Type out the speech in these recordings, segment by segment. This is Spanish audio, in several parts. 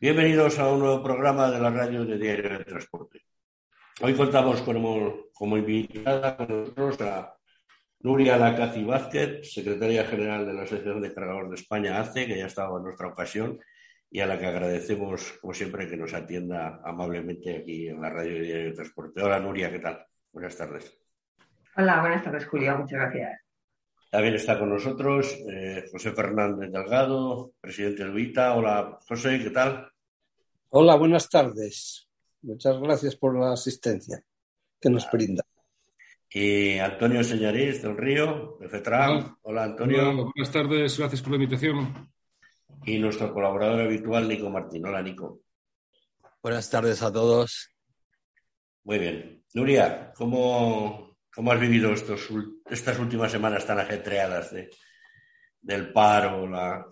Bienvenidos a un nuevo programa de la radio de Diario de Transporte. Hoy contamos como, como invitada con nosotros a Nuria Lacazi Vázquez, secretaria general de la Asociación de Cargadores de España, ACE, que ya ha estado en nuestra ocasión y a la que agradecemos, como siempre, que nos atienda amablemente aquí en la radio de Diario de Transporte. Hola, Nuria, ¿qué tal? Buenas tardes. Hola, buenas tardes, Julio. Muchas gracias. También está con nosotros eh, José Fernández Delgado, presidente de UITA. Hola, José, ¿qué tal? Hola, buenas tardes. Muchas gracias por la asistencia que nos brinda. Y Antonio Señarís del Río, de FETRAM. Hola, Antonio. Hola, buenas tardes, gracias por la invitación. Y nuestro colaborador habitual, Nico Martín. Hola, Nico. Buenas tardes a todos. Muy bien. Nuria, ¿cómo, ¿Cómo has vivido estos, estas últimas semanas tan ajetreadas de, del paro, la,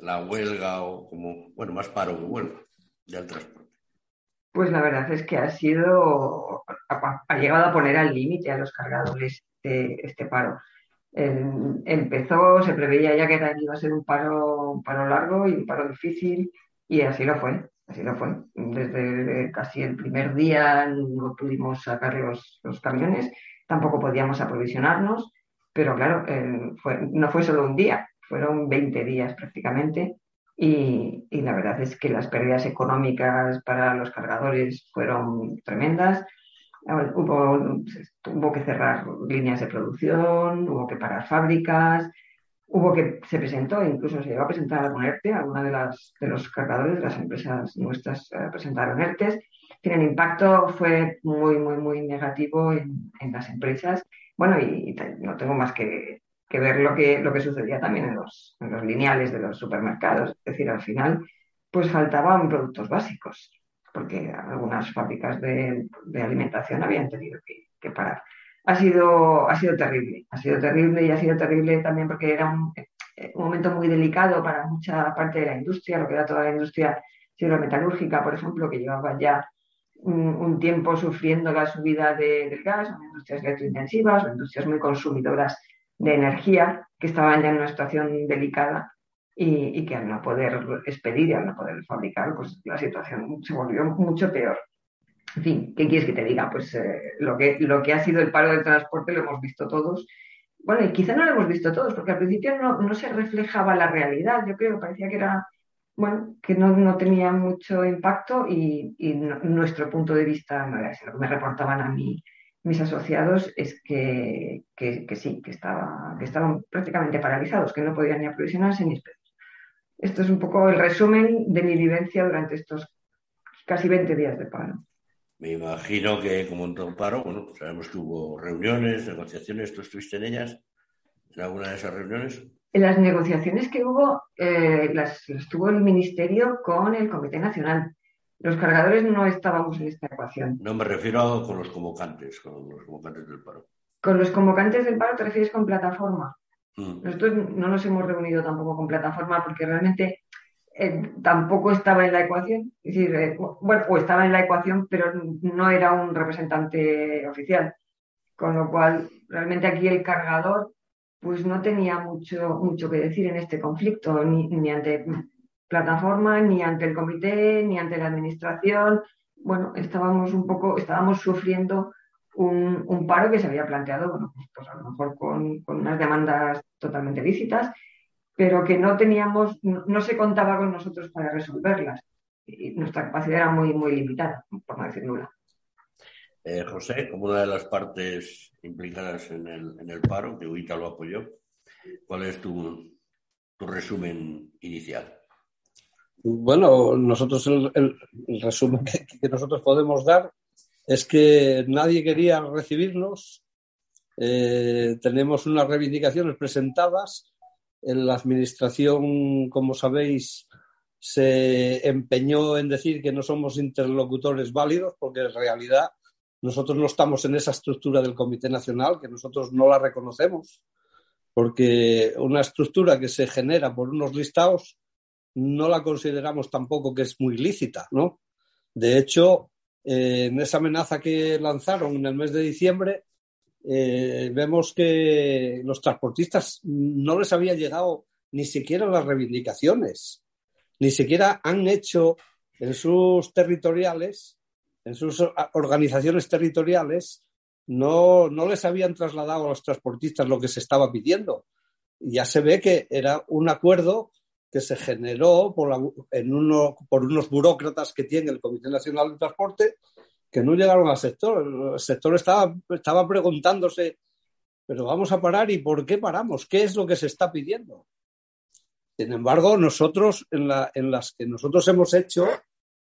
la, huelga o como, bueno, más paro que huelga Pues la verdad es que ha sido, ha, llegado a poner al límite a los cargadores este, este paro. empezó, se preveía ya que iba a ser un paro, paro largo y un paro difícil y así lo fue. Así lo fue. Desde casi el primer día no pudimos sacar los, los camiones tampoco podíamos aprovisionarnos, pero claro, eh, no fue solo un día, fueron 20 días prácticamente y, la verdad es que las pérdidas económicas para los cargadores fueron tremendas. Hubo, hubo que cerrar líneas de producción, hubo que parar fábricas, hubo que se presentó, incluso se llegó a presentar a ERTE, alguna de, las, de los cargadores de las empresas nuestras eh, presentaron ERTES el impacto fue muy, muy, muy negativo en, las empresas. Bueno, y, no tengo más que, ver lo que, lo que sucedía también en los, lineales de los supermercados. Es decir, al final, pues faltaban productos básicos, porque algunas fábricas de, alimentación habían tenido que, parar. Ha sido, ha sido terrible, ha sido terrible y ha sido terrible también porque era un, un momento muy delicado para mucha parte de la industria, lo que era toda la industria metalúrgica, por ejemplo, que llevaba ya un, tiempo sufriendo la subida del gas, son industrias electrointensivas o industrias muy consumidoras de energía que estaban ya en una situación delicada y, que al no poder expedir y al no poder fabricar, pues la situación se volvió mucho peor. En fin, ¿qué quieres que te diga? Pues eh, lo, que, lo que ha sido el paro del transporte lo hemos visto todos. Bueno, y quizá no lo hemos visto todos, porque al principio no, no se reflejaba la realidad. Yo creo, parecía que era bueno, que no, no tenía mucho impacto y, nuestro punto de vista, lo que me reportaban a mí mis asociados es que, sí, que, estaba, que estaban prácticamente paralizados, que no podían ni aprovisionarse ni esperar. Esto es un poco el resumen de mi vivencia durante estos casi 20 días de paro. Me imagino que como en todo paro, bueno, sabemos que hubo reuniones, negociaciones, ¿tú estuviste en ellas? ¿En alguna de esas reuniones? En las negociaciones que hubo, eh, las, tuvo el Ministerio con el Comité Nacional. Los cargadores no estábamos en esta ecuación. No me refiero con los convocantes, con los convocantes del paro. Con los convocantes del paro te refieres con plataforma. Mm. Nosotros no nos hemos reunido tampoco con plataforma porque realmente eh, tampoco estaba en la ecuación. Es decir, eh, bueno, o estaba en la ecuación, pero no era un representante oficial. Con lo cual, realmente aquí el cargador pues no tenía mucho, mucho que decir en este conflicto, ni, ante plataforma, ni ante el comité, ni ante la administración. Bueno, estábamos un poco, estábamos sufriendo un, paro que se había planteado, bueno, pues, a lo mejor con, unas demandas totalmente lícitas, pero que no teníamos, no, se contaba con nosotros para resolverlas. Y nuestra capacidad era muy, muy limitada, por no decir nula. Eh, José, como una de las partes implicadas en el, en el paro, que UITA lo apoyó, ¿Cuál es tu, resumen inicial? Bueno, nosotros el, resumen que, nosotros podemos dar es que nadie quería recibirnos. Eh, tenemos unas reivindicaciones presentadas. En la administración, como sabéis, se empeñó en decir que no somos interlocutores válidos, porque en realidad nosotros no estamos en esa estructura del Comité Nacional, que nosotros no la reconocemos, porque una estructura que se genera por unos listados no la consideramos tampoco que es muy lícita, ¿no? De hecho, eh, en esa amenaza que lanzaron en el mes de diciembre, eh, vemos que los transportistas no les había llegado ni siquiera las reivindicaciones, ni siquiera han hecho en sus territoriales en sus organizaciones territoriales no, no les habían trasladado a los transportistas lo que se estaba pidiendo. Ya se ve que era un acuerdo que se generó por, en uno, por unos burócratas que tiene el Comité Nacional de Transporte que no llegaron al sector. El sector estaba, preguntándose, pero vamos a parar y ¿por qué paramos? ¿Qué es lo que se está pidiendo? Sin embargo, nosotros, la, en las que nosotros hemos hecho,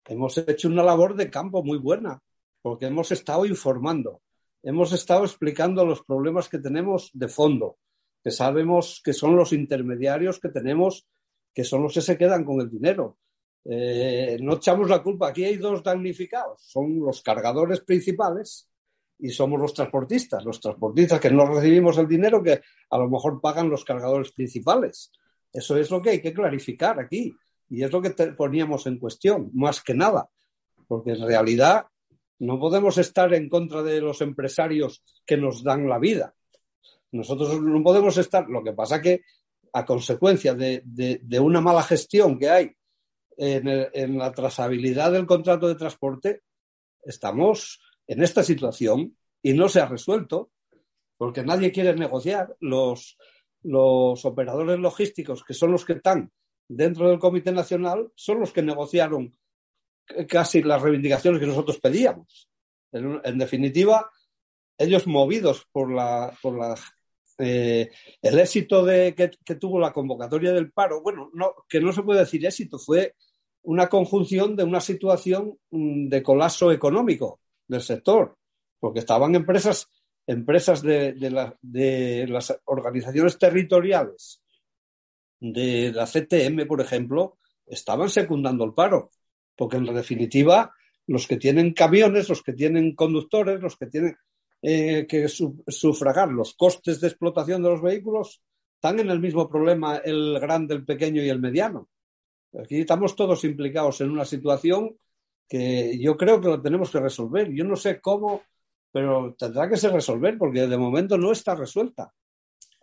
hemos hecho una labor de campo muy buena, porque hemos estado informando, hemos estado explicando los problemas que tenemos de fondo, que sabemos que son los intermediarios que tenemos, que son los que se quedan con el dinero. Eh, no echamos la culpa, aquí hay dos damnificados, son los cargadores principales y somos los transportistas, los transportistas que no recibimos el dinero que a lo mejor pagan los cargadores principales. Eso es lo que hay que clarificar aquí. Y es lo que poníamos en cuestión, más que nada, porque en realidad no podemos estar en contra de los empresarios que nos dan la vida. Nosotros no podemos estar, lo que pasa que a consecuencia de, una mala gestión que hay en, en, la trazabilidad del contrato de transporte, estamos en esta situación y no se ha resuelto porque nadie quiere negociar. Los, los operadores logísticos, que son los que están dentro del Comité Nacional son los que negociaron casi las reivindicaciones que nosotros pedíamos. En, definitiva, ellos movidos por la, por la eh, el éxito de, que, tuvo la convocatoria del paro, bueno, no, que no se puede decir éxito, fue una conjunción de una situación mm, de colapso económico del sector, porque estaban empresas, empresas de, de las organizaciones territoriales de la CTM, por ejemplo, estaban secundando el paro, porque en definitiva los que tienen camiones, los que tienen conductores, los que tienen eh, que sufragar los costes de explotación de los vehículos, están en el mismo problema el grande, el pequeño y el mediano. Aquí estamos todos implicados en una situación que yo creo que lo tenemos que resolver. Yo no sé cómo, pero tendrá que ser resolver porque de momento no está resuelta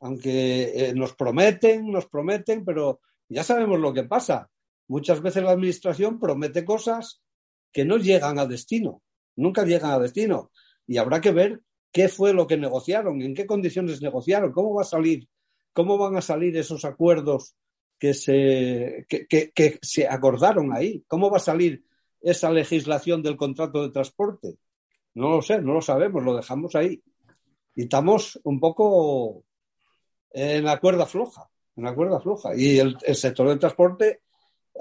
aunque eh, nos prometen, nos prometen, pero ya sabemos lo que pasa. Muchas veces la Administración promete cosas que no llegan a destino, nunca llegan a destino. Y habrá que ver qué fue lo que negociaron, en qué condiciones negociaron, cómo va a salir, cómo van a salir esos acuerdos que se, que se acordaron ahí, cómo va a salir esa legislación del contrato de transporte. No lo sé, no lo sabemos, lo dejamos ahí. Y estamos un poco en la cuerda floja, en la cuerda floja. Y el, sector del transporte,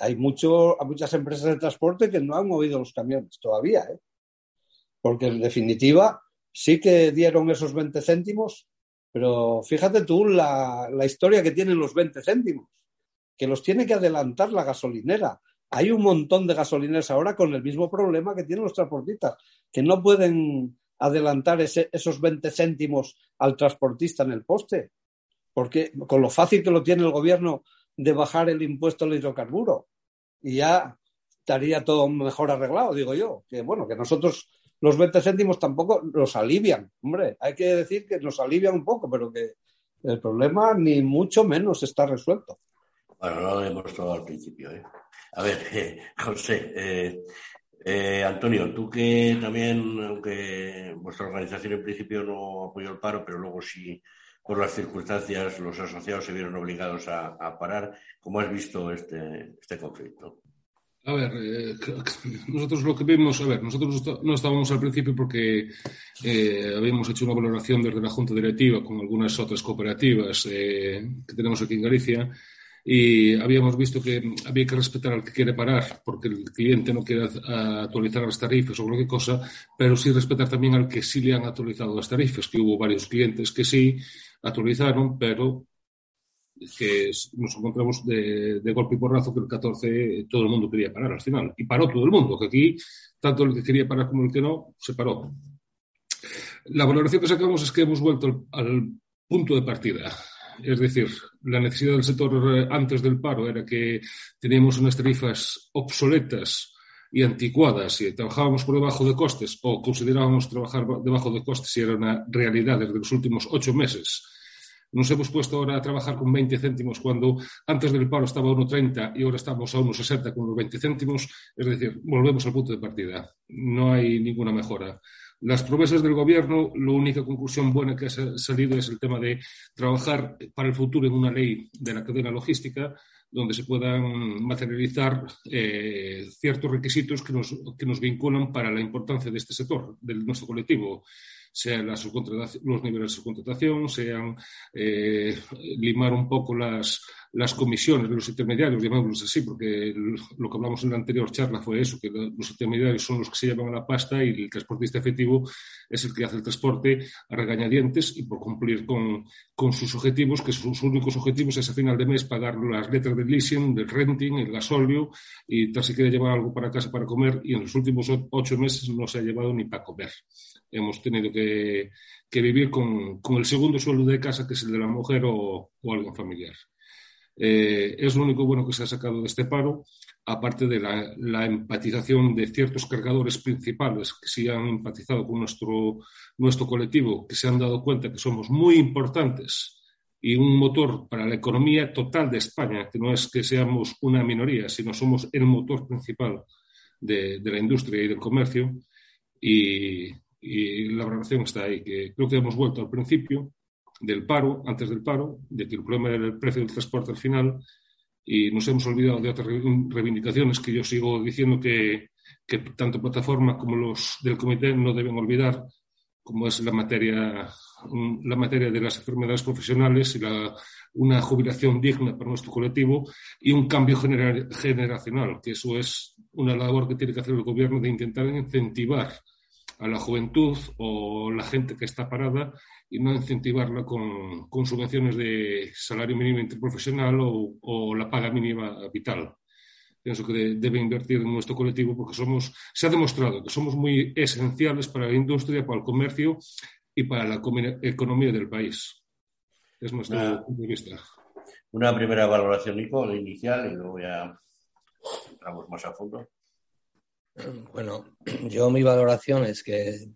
hay mucho, muchas empresas de transporte que no han movido los camiones todavía, ¿eh? Porque en definitiva sí que dieron esos 20 céntimos, pero fíjate tú la, la historia que tienen los 20 céntimos, que los tiene que adelantar la gasolinera. Hay un montón de gasolineras ahora con el mismo problema que tienen los transportistas, que no pueden adelantar ese, esos 20 céntimos al transportista en el poste porque con lo fácil que lo tiene el gobierno de bajar el impuesto al hidrocarburo y ya estaría todo mejor arreglado, digo yo. Que bueno, que nosotros los 20 céntimos tampoco nos alivian. Hombre, hay que decir que nos alivian un poco, pero que el problema ni mucho menos está resuelto. Bueno, no lo hemos todo al principio. ¿eh? A ver, José, eh, eh, Antonio, tú que también, aunque vuestra organización en principio no apoyó el paro, pero luego sí por las circunstancias, los asociados se vieron obligados a, parar. ¿Cómo has visto este, este conflicto? A ver, eh, nosotros lo que vimos, a ver, nosotros no estábamos al principio porque eh, habíamos hecho una valoración desde la Junta Directiva con algunas otras cooperativas eh, que tenemos aquí en Galicia y habíamos visto que había que respetar al que quiere parar porque el cliente no quiere actualizar las tarifas o cualquier cosa, pero sí respetar también al que sí le han actualizado las tarifas, que hubo varios clientes que sí actualizaron, pero que nos encontramos de, golpe y porrazo que el 14 todo el mundo quería parar al final. Y paró todo el mundo, que aquí tanto el que quería parar como el que no, se paró. La valoración que sacamos es que hemos vuelto al, punto de partida. Es decir, la necesidad del sector eh, antes del paro era que teníamos unas tarifas obsoletas y anticuadas y trabajábamos por debajo de costes o considerábamos trabajar debajo de costes y era una realidad desde los últimos ocho meses nos hemos puesto ahora a trabajar con 20 céntimos cuando antes del paro estaba a 1,30 y ahora estamos a 1,60 con los 20 céntimos. Es decir, volvemos al punto de partida. No hay ninguna mejora. Las promesas del Gobierno, la única conclusión buena que ha salido es el tema de trabajar para el futuro en una ley de la cadena logística donde se puedan materializar eh, ciertos requisitos que nos, que nos vinculan para la importancia de este sector, de nuestro colectivo sean las los niveles de subcontratación, sean eh, limar un poco las, las comisiones los intermediarios, llamémoslos así, porque lo que hablamos en la anterior charla fue eso, que los intermediarios son los que se llevan la pasta y el transportista efectivo es el que hace el transporte a regañadientes y por cumplir con, con sus objetivos, que sus únicos objetivos es a final de mes pagar las letras del leasing, del renting, el gasóleo y tal si quiere llevar algo para casa para comer y en los últimos ocho meses no se ha llevado ni para comer hemos tenido que, vivir con, el segundo sueldo de casa, que es el de la mujer o, algo familiar. Eh, es lo único bueno que se ha sacado de este paro, aparte de la, empatización de ciertos cargadores principales que sí han empatizado con nuestro, nuestro colectivo, que se han dado cuenta que somos muy importantes y un motor para la economía total de España, que no es que seamos una minoría, sino somos el motor principal de, la industria y del comercio. Y, y la valoración está ahí, que creo que hemos vuelto al principio del paro, antes del paro, de que el problema era el precio del transporte al final y nos hemos olvidado de otras reivindicaciones que yo sigo diciendo que, que tanto plataforma como los del comité no deben olvidar, como es la materia, la materia de las enfermedades profesionales y la, una jubilación digna para nuestro colectivo y un cambio generacional, que eso es una labor que tiene que hacer el gobierno de intentar incentivar a la juventud o la gente que está parada y no incentivarla con, con subvenciones de salario mínimo interprofesional o, o, la paga mínima vital. Pienso que debe invertir en nuestro colectivo porque somos, se ha demostrado que somos muy esenciales para la industria, para el comercio y para la economía del país. Es nuestro punto de vista. Una primera valoración, Nico, la inicial, y luego ya entramos más a fondo. Bueno, yo mi valoración es que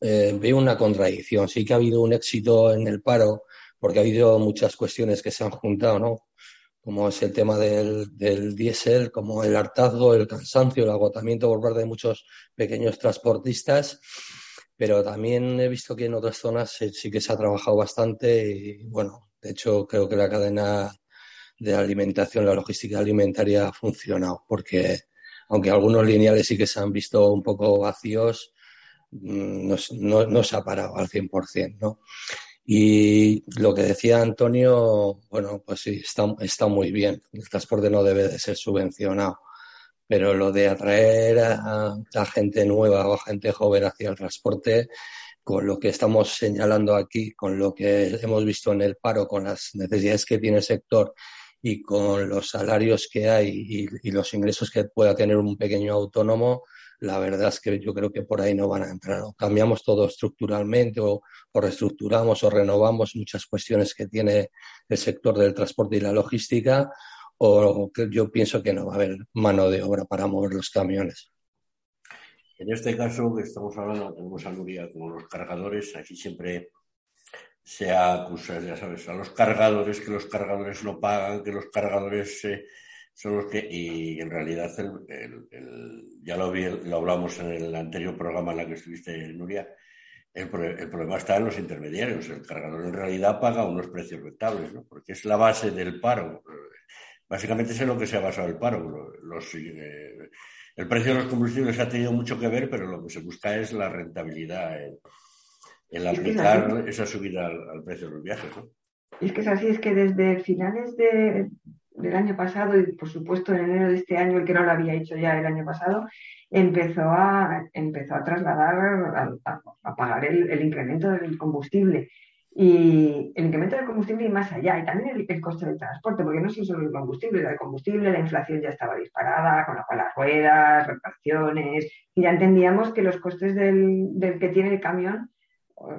eh, veo una contradicción. Sí que ha habido un éxito en el paro, porque ha habido muchas cuestiones que se han juntado, ¿no? Como es el tema del, del diésel, como el hartazgo, el cansancio, el agotamiento por parte de muchos pequeños transportistas. Pero también he visto que en otras zonas sí que se ha trabajado bastante y, bueno, de hecho creo que la cadena de alimentación, la logística alimentaria ha funcionado, porque aunque algunos lineales sí que se han visto un poco vacíos, mm, no, se ha parado al 100%, ¿no? Y lo que decía Antonio, bueno, pues sí, está, está muy bien. El transporte no debe de ser subvencionado, pero lo de atraer a, a gente nueva o a gente joven hacia el transporte, con lo que estamos señalando aquí, con lo que hemos visto en el paro, con las necesidades que tiene el sector y con los salarios que hay y, los ingresos que pueda tener un pequeño autónomo, la verdad es que yo creo que por ahí no van a entrar. O cambiamos todo estructuralmente o, reestructuramos o renovamos muchas cuestiones que tiene el sector del transporte y la logística o yo pienso que no va a haber mano de obra para mover los camiones. En este caso que estamos hablando, tenemos a Nuria como los cargadores, aquí siempre se acusa, ya sabes, a los cargadores, que los cargadores no pagan, que los cargadores eh, son los que. Y en realidad, ya lo, lo hablamos en el anterior programa en el que estuviste, Nuria. El, problema está en los intermediarios. El cargador en realidad paga unos precios rentables, ¿no? porque es la base del paro. básicamente es en lo que se ha basado el paro. Eh, el precio de los combustibles ha tenido mucho que ver, pero lo que se busca es la rentabilidad en, aplicar esa subida al, precio de los viajes. Es que es así, es que desde finales del año pasado y por supuesto en enero de este año, el que no lo había hecho ya el año pasado, empezó a, empezó a trasladar, a, pagar el, incremento del combustible. Y el incremento del combustible y más allá, y también el, coste del transporte, porque no es solo el combustible, el combustible, la inflación ya estaba disparada, con, las ruedas, reparaciones, y ya entendíamos que los costes del, del que tiene el camión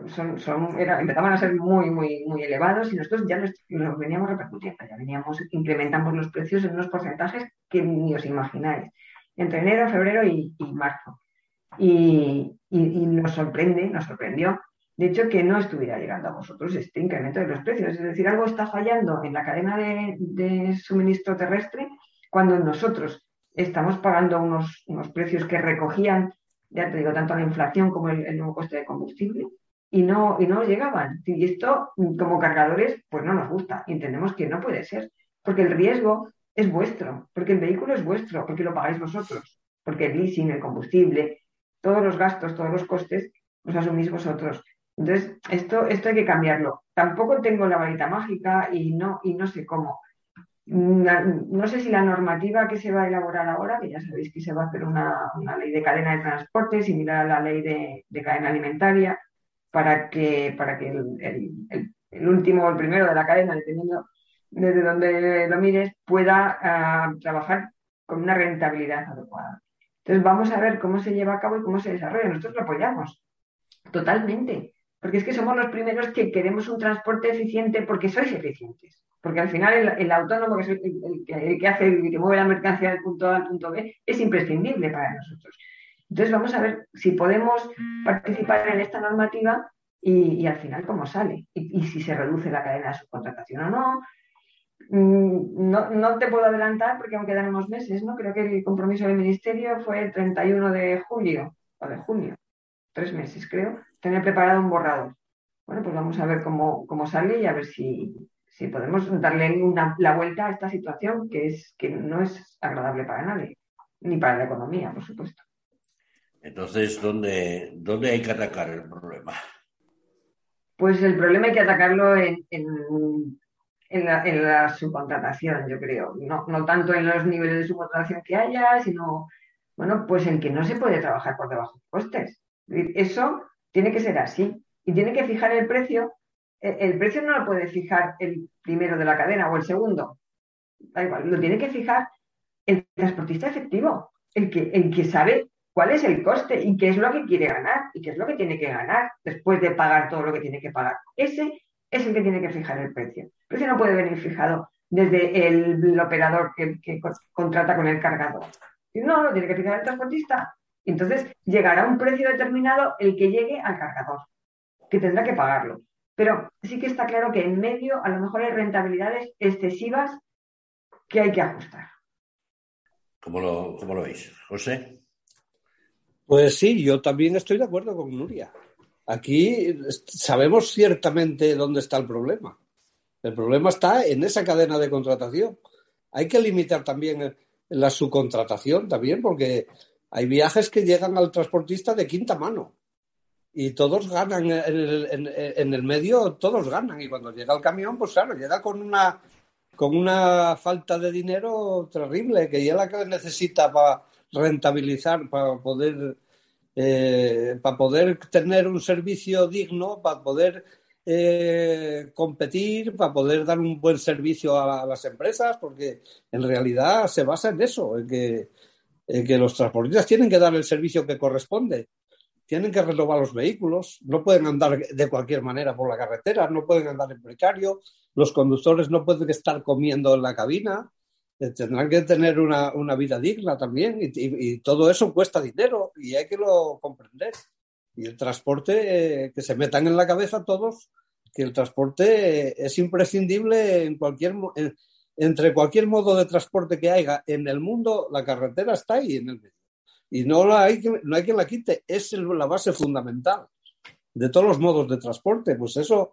son, son empezaban a ser muy, muy, muy elevados y nosotros ya los, veníamos repercutiendo, ya veníamos, incrementamos los precios en unos porcentajes que ni os imagináis, entre enero, febrero y, marzo. Y, y, nos sorprende, nos sorprendió de hecho, que no estuviera llegando a vosotros este incremento de los precios. Es decir, algo está fallando en la cadena de, suministro terrestre cuando nosotros estamos pagando unos, unos, precios que recogían, ya te digo, tanto la inflación como el, nuevo coste de combustible y no, y no llegaban. Y esto, como cargadores, pues no nos gusta. Entendemos que no puede ser, porque el riesgo es vuestro, porque el vehículo es vuestro, porque lo pagáis vosotros, porque el leasing, el combustible, todos los gastos, todos los costes los asumís vosotros. Entonces, esto, esto hay que cambiarlo. Tampoco tengo la varita mágica y no, y no sé cómo. No sé si la normativa que se va a elaborar ahora, que ya sabéis que se va a hacer una, ley de cadena de transporte similar a la ley de, cadena alimentaria, para que, para que el, último o el primero de la cadena, dependiendo desde donde lo mires, pueda ah, trabajar con una rentabilidad adecuada. Entonces vamos a ver cómo se lleva a cabo y cómo se desarrolla. Nosotros lo apoyamos totalmente. Porque es que somos los primeros que queremos un transporte eficiente porque sois eficientes. Porque al final el, autónomo, que, el, que hace, el que mueve la mercancía del punto A al punto B, es imprescindible para nosotros. Entonces vamos a ver si podemos participar en esta normativa y, al final cómo sale. Y, si se reduce la cadena de subcontratación o no. Mm, no. No te puedo adelantar porque aún quedan unos meses, ¿no? Creo que el compromiso del Ministerio fue el 31 de julio o de junio, tres meses creo, tener preparado un borrador. Bueno, pues vamos a ver cómo, sale y a ver si, podemos darle la vuelta a esta situación que, es, que no es agradable para nadie, ni para la economía, por supuesto. Entonces, ¿dónde, dónde hay que atacar el problema? Pues el problema hay que atacarlo en, en, la, subcontratación, yo creo. No, no tanto en los niveles de subcontratación que haya, sino, bueno, pues en que no se puede trabajar por debajo de costes. Eso tiene que ser así. Y tiene que fijar el precio. El, precio no lo puede fijar el primero de la cadena o el segundo. Da igual, lo tiene que fijar el transportista efectivo, el que, el que sabe cuál es el coste y qué es lo que quiere ganar y qué es lo que tiene que ganar después de pagar todo lo que tiene que pagar. Ese es el que tiene que fijar el precio. El precio no puede venir fijado desde el, operador que, contrata con el cargador. No, lo tiene que fijar el transportista. Entonces llegará un precio determinado el que llegue al cargador, que tendrá que pagarlo. Pero sí que está claro que en medio a lo mejor hay rentabilidades excesivas que hay que ajustar. ¿Cómo lo, cómo lo veis? José. Pues sí, yo también estoy de acuerdo con Nuria. Aquí sabemos ciertamente dónde está el problema. El problema está en esa cadena de contratación. Hay que limitar también la subcontratación también, porque hay viajes que llegan al transportista de quinta mano y todos ganan en el, medio, todos ganan. Y cuando llega el camión, pues claro, llega con una, con una falta de dinero terrible que ya la que necesita para rentabilizar, para poder, eh, para poder tener un servicio digno, para poder eh, competir, para poder dar un buen servicio a, las empresas, porque en realidad se basa en eso, en que eh, que los transportistas tienen que dar el servicio que corresponde, tienen que renovar los vehículos, no pueden andar de cualquier manera por la carretera, no pueden andar en precario, los conductores no pueden estar comiendo en la cabina, tendrán que tener una, vida digna también y, todo eso cuesta dinero y hay que lo comprender. Y el transporte, eh, que se metan en la cabeza todos, que el transporte es imprescindible en cualquier, entre cualquier modo de transporte que haya en el mundo, la carretera está ahí en el medio. Y no, la hay, no hay quien la quite, es la base fundamental de todos los modos de transporte. Pues eso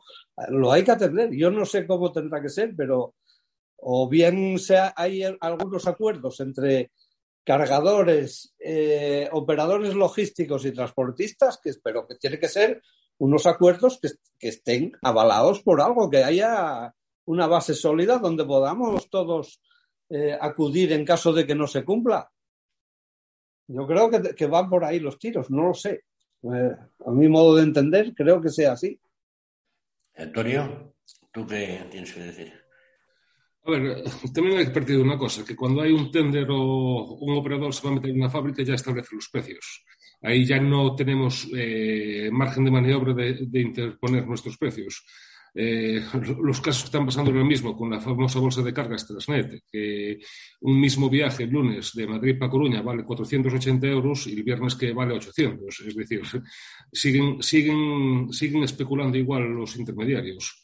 lo hay que atender. Yo no sé cómo tendrá que ser, pero o bien sea, hay algunos acuerdos entre cargadores, eh, operadores logísticos y transportistas, que espero que tiene que ser unos acuerdos que, estén avalados por algo, que haya una base sólida donde podamos todos eh, acudir en caso de que no se cumpla. Yo creo que, van por ahí los tiros, no lo sé. Eh, a mi modo de entender, creo que sea así. Antonio, ¿tú qué tienes que decir? A ver, también hay que partir de una cosa, que cuando hay un tender o un operador se va a meter en una fábrica ya establece los precios. Ahí ya no tenemos eh, margen de maniobra de, interponer nuestros precios. Eh, los casos están pasando lo mismo con la famosa bolsa de cargas Transnet, que un mismo viaje el lunes de Madrid para Coruña vale 480 euros y el viernes que vale 800. Es decir, siguen, siguen, siguen especulando igual los intermediarios.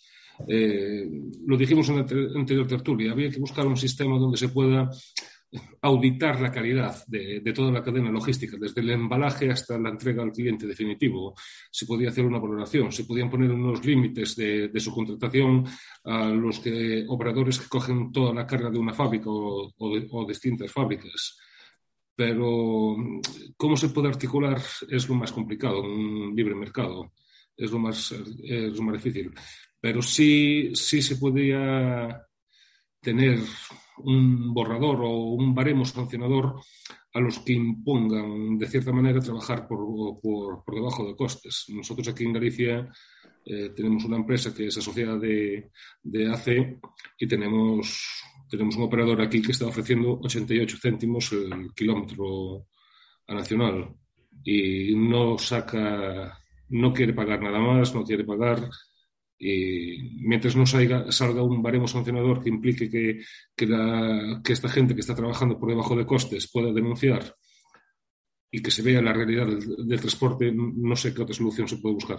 Eh, lo dijimos en la anterior tertulia, había que buscar un sistema donde se pueda auditar la calidad de, toda la cadena logística, desde el embalaje hasta la entrega al cliente definitivo. Se podía hacer una valoración, se podían poner unos límites de, su contratación a los operadores que cogen toda la carga de una fábrica o, o distintas fábricas. Pero cómo se puede articular es lo más complicado en un libre mercado, es lo más, es lo más difícil pero sí, sí se podía tener un borrador o un baremo sancionador a los que impongan, de cierta manera, trabajar por, por, debajo de costes. Nosotros aquí en Galicia eh, tenemos una empresa que es asociada de, de AC y tenemos, tenemos un operador aquí que está ofreciendo 88 céntimos el kilómetro a nacional y no saca, no quiere pagar nada más, no quiere pagar y mientras no salga, salga, un baremo sancionador que implique que, que, esta gente que está trabajando por debajo de costes pueda denunciar y que se vea la realidad del, transporte, no sé qué otra solución se puede buscar.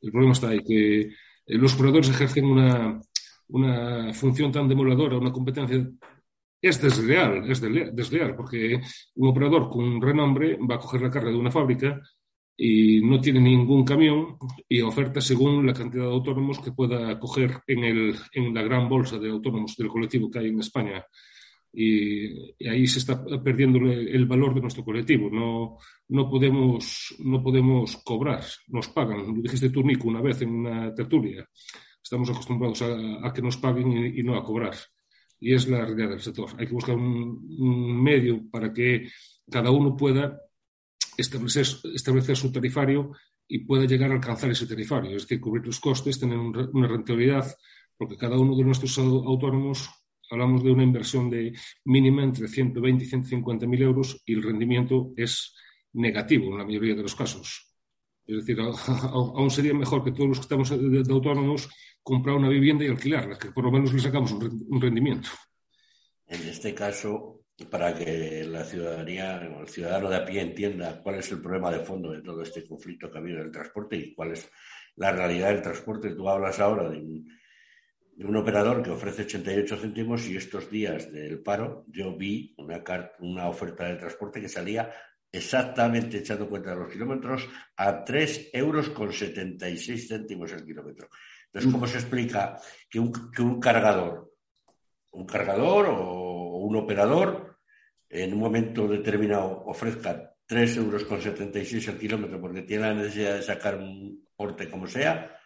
El problema está ahí, que eh, los operadores ejercen una, una función tan demoledora, una competencia es desleal, es desleal, porque un operador con un renombre va a coger la carga de una fábrica y no tiene ningún camión y oferta según la cantidad de autónomos que pueda coger en, el, en la gran bolsa de autónomos del colectivo que hay en España. Y, ahí se está perdiendo el valor de nuestro colectivo. No, no, podemos, no podemos cobrar, nos pagan. Lo dijiste tú, Nico, una vez en una tertulia. Estamos acostumbrados a, que nos paguen y, no a cobrar. Y es la realidad del sector. Hay que buscar un medio para que cada uno pueda establecer, establecer su tarifario y pueda llegar a alcanzar ese tarifario, es decir, cubrir los costes, tener una rentabilidad, porque cada uno de nuestros autónomos hablamos de una inversión de mínima entre 120 y 150 mil euros y el rendimiento es negativo en la mayoría de los casos. Es decir, aún sería mejor que todos los que estamos de, autónomos comprar una vivienda y alquilarla, que por lo menos le sacamos un rendimiento. En este caso, para que la ciudadanía o el ciudadano de a pie entienda cuál es el problema de fondo de todo este conflicto que ha habido en el transporte y cuál es la realidad del transporte. Tú hablas ahora de un, operador que ofrece 88 céntimos y estos días del paro yo vi una, una oferta de transporte que salía exactamente echando cuenta de los kilómetros a 3 euros con 76 céntimos el kilómetro. Entonces, ¿cómo se explica que un, que un cargador, un cargador o un operador en un momento determinado ofrezca 3,76 euros al kilómetro porque tiene la necesidad de sacar un porte como sea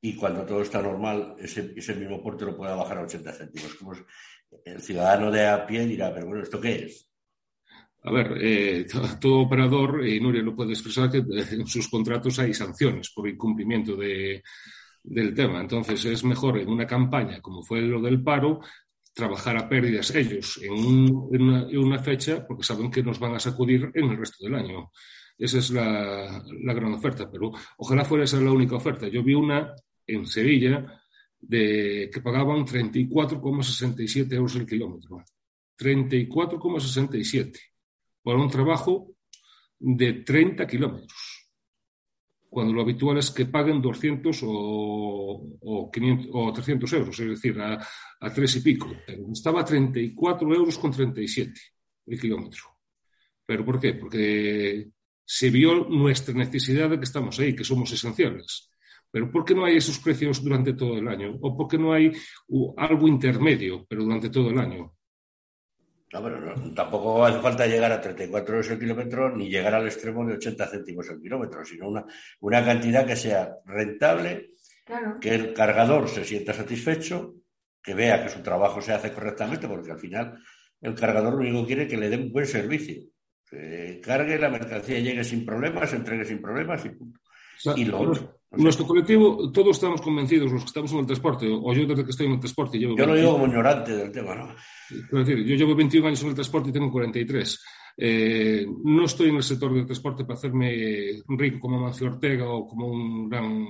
y cuando todo está normal ese, ese mismo porte lo pueda bajar a 80 céntimos. Como el ciudadano de a pie dirá, pero bueno, ¿esto qué es? A ver, eh, todo operador, y Nuria lo puede expresar, que en sus contratos hay sanciones por incumplimiento de, del tema. Entonces es mejor en una campaña como fue lo del paro trabajar a pérdidas ellos en, una, fecha porque saben que nos van a sacudir en el resto del año. Esa es la, gran oferta, pero ojalá fuera esa la única oferta. Yo vi una en Sevilla de, que pagaban 34,67 euros el kilómetro. 34,67 por un trabajo de 30 kilómetros cuando lo habitual es que paguen 200 o, o, 500, o 300 euros, es decir, a, a tres y pico. Estaba a 34 euros con 37 el kilómetro. ¿Pero por qué? Porque se vio nuestra necesidad de que estamos ahí, que somos esenciales. Pero ¿por qué no hay esos precios durante todo el año? ¿O por qué no hay algo intermedio, pero durante todo el año? No, pero tampoco hace falta llegar a 34 euros el kilómetro ni llegar al extremo de 80 céntimos el kilómetro, sino una, una cantidad que sea rentable, que el cargador se sienta satisfecho, que vea que su trabajo se hace correctamente, porque al final el cargador lo único que quiere es que le dé un buen servicio. Que cargue la mercancía, llegue sin problemas, entregue sin problemas y punto. y lo otro. Nuestro colectivo, todos estamos convencidos, los que estamos en el transporte, o yo desde que estoy en el transporte. Llevo yo lo digo como ignorante del tema, ¿no? Decir, yo llevo 21 años en el transporte y tengo 43. Eh, no estoy en el sector del transporte para hacerme rico como Mancio Ortega o como un gran.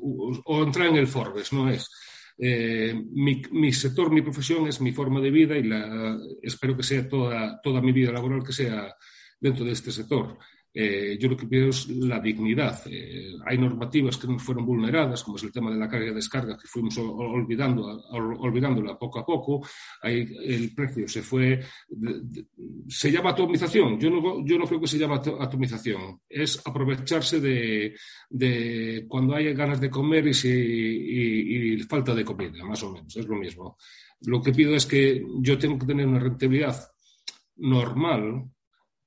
o entrar en el Forbes, no es. Eh, mi, mi, sector, mi profesión es mi forma de vida y la, espero que sea toda, toda mi vida laboral que sea dentro de este sector. Eh, yo lo que pido es la dignidad. Eh, hay normativas que no fueron vulneradas, como es el tema de la carga y descarga, que fuimos olvidando, olvidándola poco a poco. el precio se fue. se llama atomización. Yo no, yo no creo que se llame atomización. Es aprovecharse de, de cuando hay ganas de comer y, y falta de comida, más o menos. Es lo mismo. Lo que pido es que yo tengo que tener una rentabilidad normal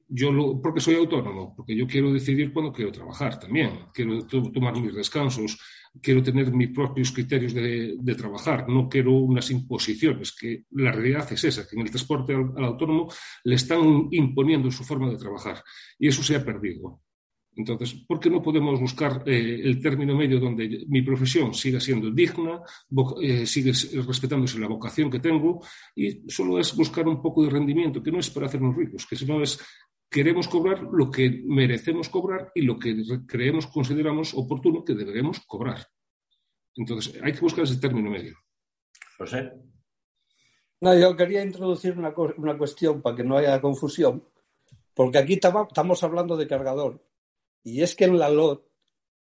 yo lo, porque soy autónomo, porque yo quiero decidir cuándo quiero trabajar también, quiero tomar mis descansos, quiero tener mis propios criterios de, trabajar, no quiero unas imposiciones, que la realidad es esa, que en el transporte al, autónomo le están imponiendo su forma de trabajar y eso se ha perdido. Entonces, ¿por qué no podemos buscar eh, el término medio donde mi profesión siga siendo digna, eh, sigue respetándose la vocación que tengo y solo es buscar un poco de rendimiento, que no es para hacernos ricos, que sino es queremos cobrar lo que merecemos cobrar y lo que creemos, consideramos oportuno que deberemos cobrar. Entonces, hay que buscar ese término medio. José. No, yo quería introducir una, una cuestión para que no haya confusión, porque aquí estamos hablando de cargador, y es que en la LOT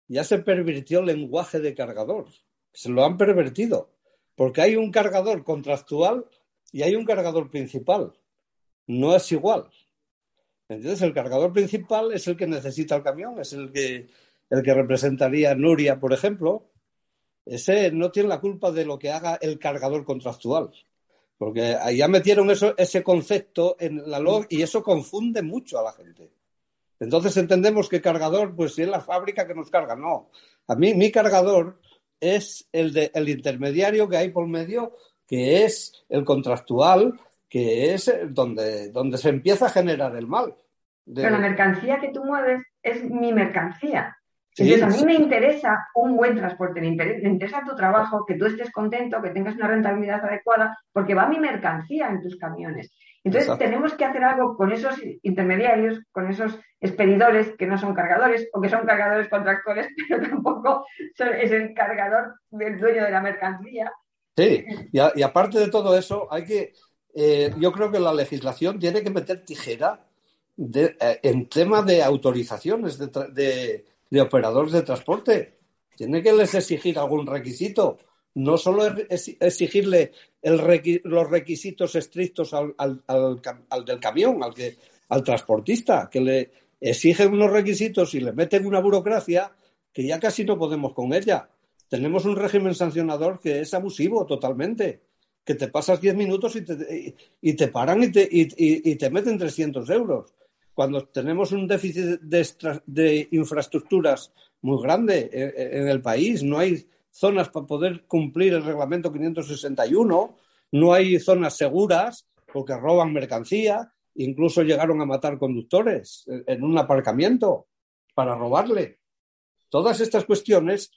ya se pervirtió el lenguaje de cargador, se lo han pervertido, porque hay un cargador contractual y hay un cargador principal. No es igual. Entonces, el cargador principal es el que necesita el camión, es el que, el que representaría Nuria, por ejemplo. Ese no tiene la culpa de lo que haga el cargador contractual. Porque ya metieron eso, ese concepto en la log y eso confunde mucho a la gente. Entonces entendemos que cargador, pues si es la fábrica que nos carga, no. A mí mi cargador es el, de, el intermediario que hay por medio, que es el contractual, que es donde, donde se empieza a generar el mal. Pero la mercancía que tú mueves es mi mercancía. Entonces, a mí me interesa un buen transporte, me interesa, tu trabajo, que tú estés contento, que tengas una rentabilidad adecuada, porque va mi mercancía en tus camiones. Entonces, tenemos que hacer algo con esos intermediarios, con esos expedidores que no son cargadores o que son cargadores contractores, pero tampoco es el cargador del dueño de la mercancía. Sí, y aparte de todo eso, hay que, eh, yo creo que la legislación tiene que meter tijera eh, en tema de autorizaciones de, operadores de transporte. Tiene que les exigir algún requisito. No solo exigirle los requisitos estrictos al, del camión, al, que, al transportista, que le exigen unos requisitos y le meten una burocracia que ya casi no podemos con ella. Tenemos un régimen sancionador que es abusivo totalmente que te pasas 10 minutos y te, y te paran y te, y, te meten 300 euros. Cuando tenemos un déficit de, infraestructuras muy grande en, el país, no hay zonas para poder cumplir el reglamento 561, no hay zonas seguras porque roban mercancía, incluso llegaron a matar conductores en un aparcamiento para robarle. Todas estas cuestiones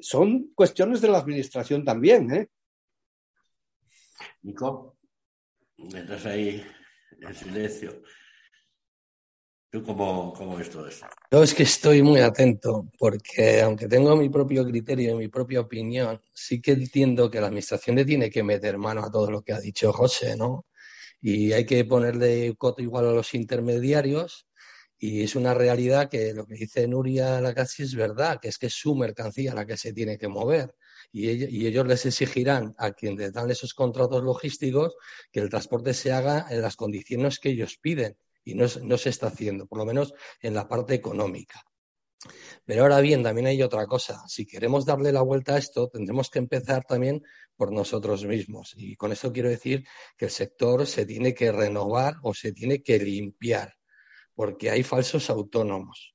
son cuestiones de la administración también, ¿eh? Nico, estás ahí en silencio. ¿Tú cómo, cómo ves todo esto? Yo es que estoy muy atento, porque aunque tengo mi propio criterio y mi propia opinión, sí que entiendo que la administración le tiene que meter mano a todo lo que ha dicho José, ¿no? Y hay que ponerle coto igual a los intermediarios. Y es una realidad que lo que dice Nuria Lacassi es verdad, que es que es su mercancía la que se tiene que mover y ellos, les exigirán a quienes dan esos contratos logísticos que el transporte se haga en las condiciones que ellos piden y no, se está haciendo, por lo menos en la parte económica. Pero ahora bien, también hay otra cosa. Si queremos darle la vuelta a esto, tendremos que empezar también por nosotros mismos. Y con esto quiero decir que el sector se tiene que renovar o se tiene que limpiar, porque hay falsos autónomos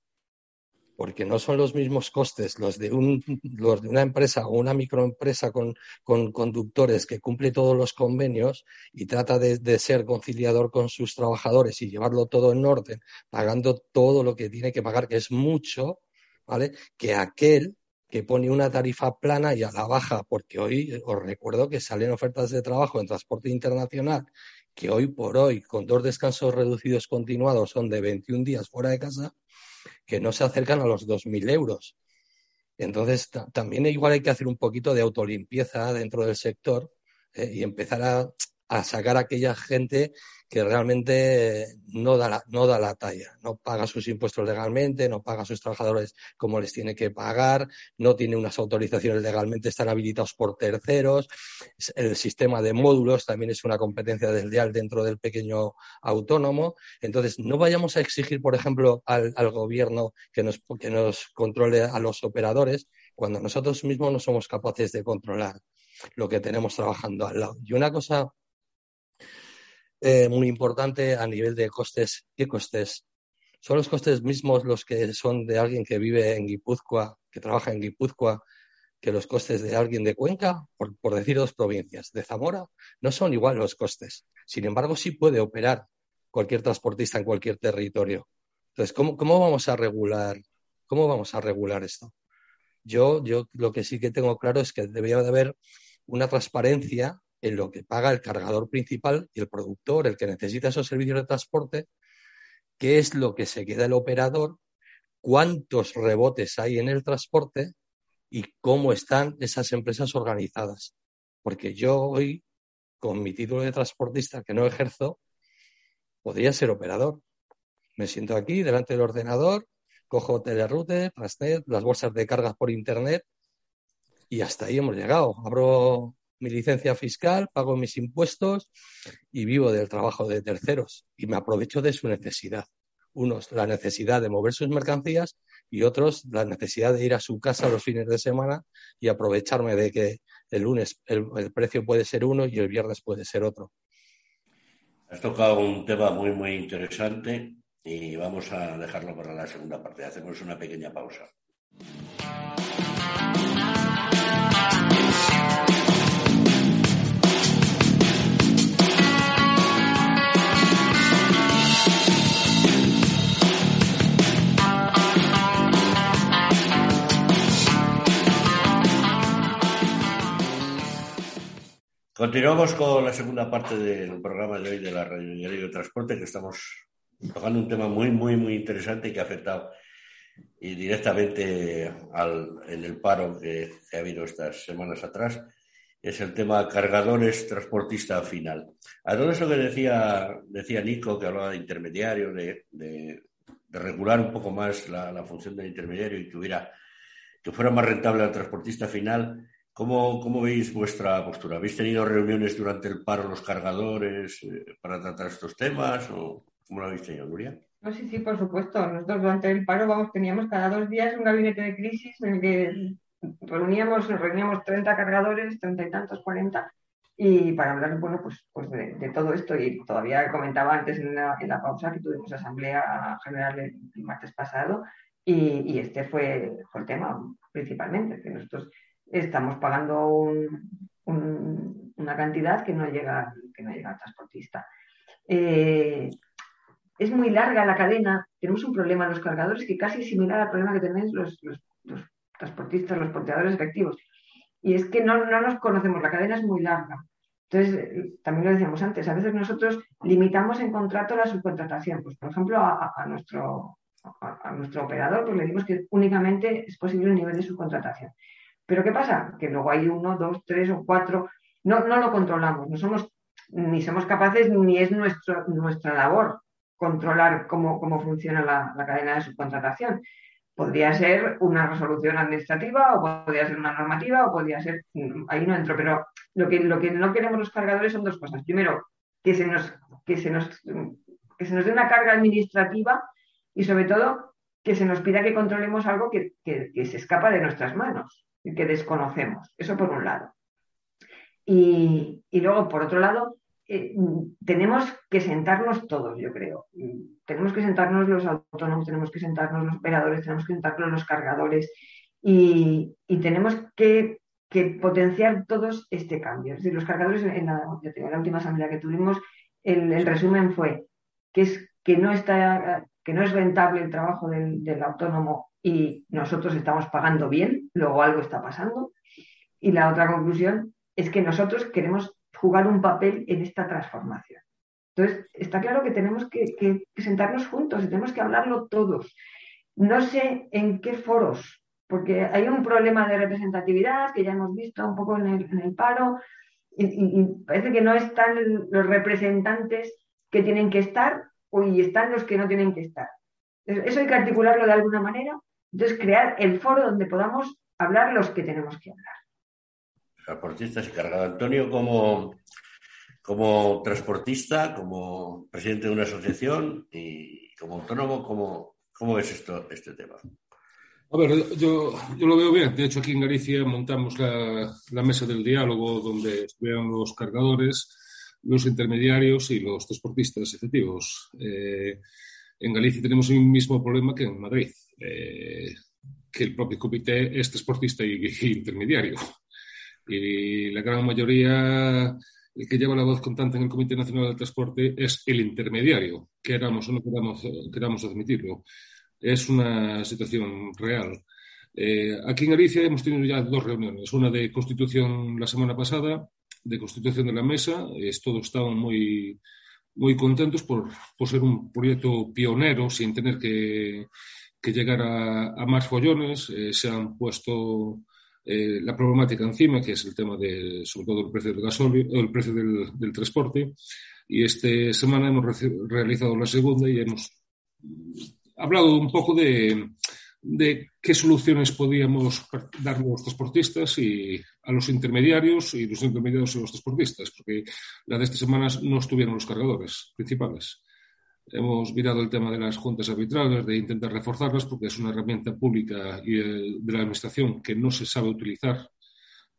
porque no son los mismos costes los de, un, los de una empresa o una microempresa con, con conductores que cumple todos los convenios y trata de, de, ser conciliador con sus trabajadores y llevarlo todo en orden, pagando todo lo que tiene que pagar, que es mucho, ¿vale? Que aquel que pone una tarifa plana y a la baja, porque hoy os recuerdo que salen ofertas de trabajo en transporte internacional que hoy por hoy, con dos descansos reducidos continuados, son de 21 días fuera de casa, que no se acercan a los 2.000 euros. Entonces, también igual hay que hacer un poquito de autolimpieza dentro del sector eh, y empezar a, a sacar a aquella gente que realmente no da, la, no da la talla, no paga sus impuestos legalmente, no paga a sus trabajadores como les tiene que pagar, no tiene unas autorizaciones legalmente, están habilitados por terceros. El sistema de módulos también es una competencia desleal dentro del pequeño autónomo. Entonces, no vayamos a exigir, por ejemplo, al, al gobierno que nos, que nos controle a los operadores cuando nosotros mismos no somos capaces de controlar lo que tenemos trabajando al lado. Y una cosa eh, muy importante a nivel de costes. ¿Qué costes? ¿Son los costes mismos los que son de alguien que vive en Guipúzcoa, que trabaja en Guipúzcoa, que los costes de alguien de Cuenca, por, por decir dos provincias? De Zamora no son igual los costes. Sin embargo, sí puede operar cualquier transportista en cualquier territorio. Entonces, ¿cómo, cómo vamos a regular? ¿Cómo vamos a regular esto? Yo, yo lo que sí que tengo claro es que debería de haber una transparencia en lo que paga el cargador principal y el productor, el que necesita esos servicios de transporte, qué es lo que se queda el operador, cuántos rebotes hay en el transporte y cómo están esas empresas organizadas. Porque yo hoy, con mi título de transportista que no ejerzo, podría ser operador. Me siento aquí delante del ordenador, cojo Transnet, las bolsas de cargas por Internet y hasta ahí hemos llegado. Abro mi licencia fiscal, pago mis impuestos y vivo del trabajo de terceros y me aprovecho de su necesidad. Unos la necesidad de mover sus mercancías y otros la necesidad de ir a su casa los fines de semana y aprovecharme de que el lunes el, precio puede ser uno y el viernes puede ser otro. Has tocado un tema muy, muy interesante y vamos a dejarlo para la segunda parte. Hacemos una pequeña pausa. Continuamos con la segunda parte del programa de hoy de la Radio Diario de Transporte, que estamos tocando un tema muy, muy, muy interesante que ha afectado y directamente al, en el paro que, que, ha habido estas semanas atrás, es el tema cargadores transportista final. A todo eso que decía, decía Nico, que hablaba de intermediario, de, regular un poco más la, función del intermediario y que fuera más rentable al transportista final, ¿Cómo, ¿Cómo, veis vuestra postura? ¿Habéis tenido reuniones durante el paro los cargadores eh, para tratar estos temas o cómo lo habéis tenido, Nuria? No, sí, sí, por supuesto. Nosotros durante el paro vamos, teníamos cada dos días un gabinete de crisis en el que reuníamos, reuníamos 30 cargadores, 30 y tantos, 40, y para hablar, bueno, pues, pues de, de todo esto. Y todavía comentaba antes en la, en la pausa que tuvimos asamblea general el, el martes pasado y, y este fue, fue el tema principalmente, que nosotros estamos pagando un, un, una cantidad que no llega, que no llega al transportista. Eh, es muy larga la cadena, tenemos un problema en los cargadores que casi similar al problema que tenéis los, transportistas, los porteadores efectivos. Y es que no, no, nos conocemos, la cadena es muy larga. Entonces, también lo decíamos antes, a veces nosotros limitamos en contrato la subcontratación. Pues, por ejemplo, a, a nuestro, a, a, nuestro operador, pues le dimos que únicamente es posible un nivel de subcontratación. Pero ¿qué pasa? Que luego hay uno, dos, tres o cuatro. No, no lo controlamos, no somos, ni somos capaces, ni es nuestro, nuestra labor controlar cómo, cómo funciona la, la, cadena de subcontratación. Podría ser una resolución administrativa o podría ser una normativa o podría ser, ahí no entro, pero lo que, lo que no queremos los cargadores son dos cosas. Primero, que se nos, que se nos, que se nos dé una carga administrativa y sobre todo que se nos pida que controlemos algo que, se escapa de nuestras manos y que desconocemos. Eso por un lado. Y, luego, por otro lado, eh, tenemos que sentarnos todos, yo creo. Tenemos que sentarnos los autónomos, tenemos que sentarnos los operadores, tenemos que sentarnos los cargadores y, tenemos que, potenciar todos este cambio. Es decir, los cargadores, en la, última asamblea que tuvimos, el, resumen fue que, es, que, no está, que no es rentable el trabajo del autónomo y nosotros estamos pagando bien, luego algo está pasando. Y la otra conclusión es que nosotros queremos jugar un papel en esta transformación. Entonces, está claro que tenemos que, sentarnos juntos y tenemos que hablarlo todos. No sé en qué foros, porque hay un problema de representatividad que ya hemos visto un poco en el, paro y, parece que no están los representantes que tienen que estar y están los que no tienen que estar. Eso hay que articularlo de alguna manera. Entonces, crear el foro donde podamos hablar los que tenemos que hablar transportistas y cargado. Antonio, como, como transportista, como presidente de una asociación y como autónomo, ¿cómo, cómo ves esto, este tema? A ver, yo, yo, lo veo bien. De hecho, aquí en Galicia montamos la, la mesa del diálogo donde estuvieron los cargadores, los intermediarios y los transportistas efectivos. Eh, en Galicia tenemos el mismo problema que en Madrid, eh, que el propio comité es transportista y, y intermediario y la gran mayoría, el que lleva la voz contante en el Comité Nacional del Transporte es el intermediario, queramos o no queramos, queramos admitirlo. Es una situación real. Eh, aquí en Galicia hemos tenido ya dos reuniones, una de constitución la semana pasada, de constitución de la mesa, es, todos estaban muy, muy contentos por, por, ser un proyecto pionero sin tener que, que llegar a, a, más follones. Eh, se han puesto eh, la problemática encima, que es el tema de, sobre todo, el precio del gasóleo, el precio del, transporte. Y esta semana hemos realizado la segunda y hemos hablado un poco de, qué soluciones podíamos dar a los transportistas y a los intermediarios y los intermediarios a los transportistas, porque la de estas semanas no estuvieron los cargadores principales. Hemos mirado el tema de las juntas arbitrales, de intentar reforzarlas, porque es una herramienta pública y eh, de la Administración que no se sabe utilizar.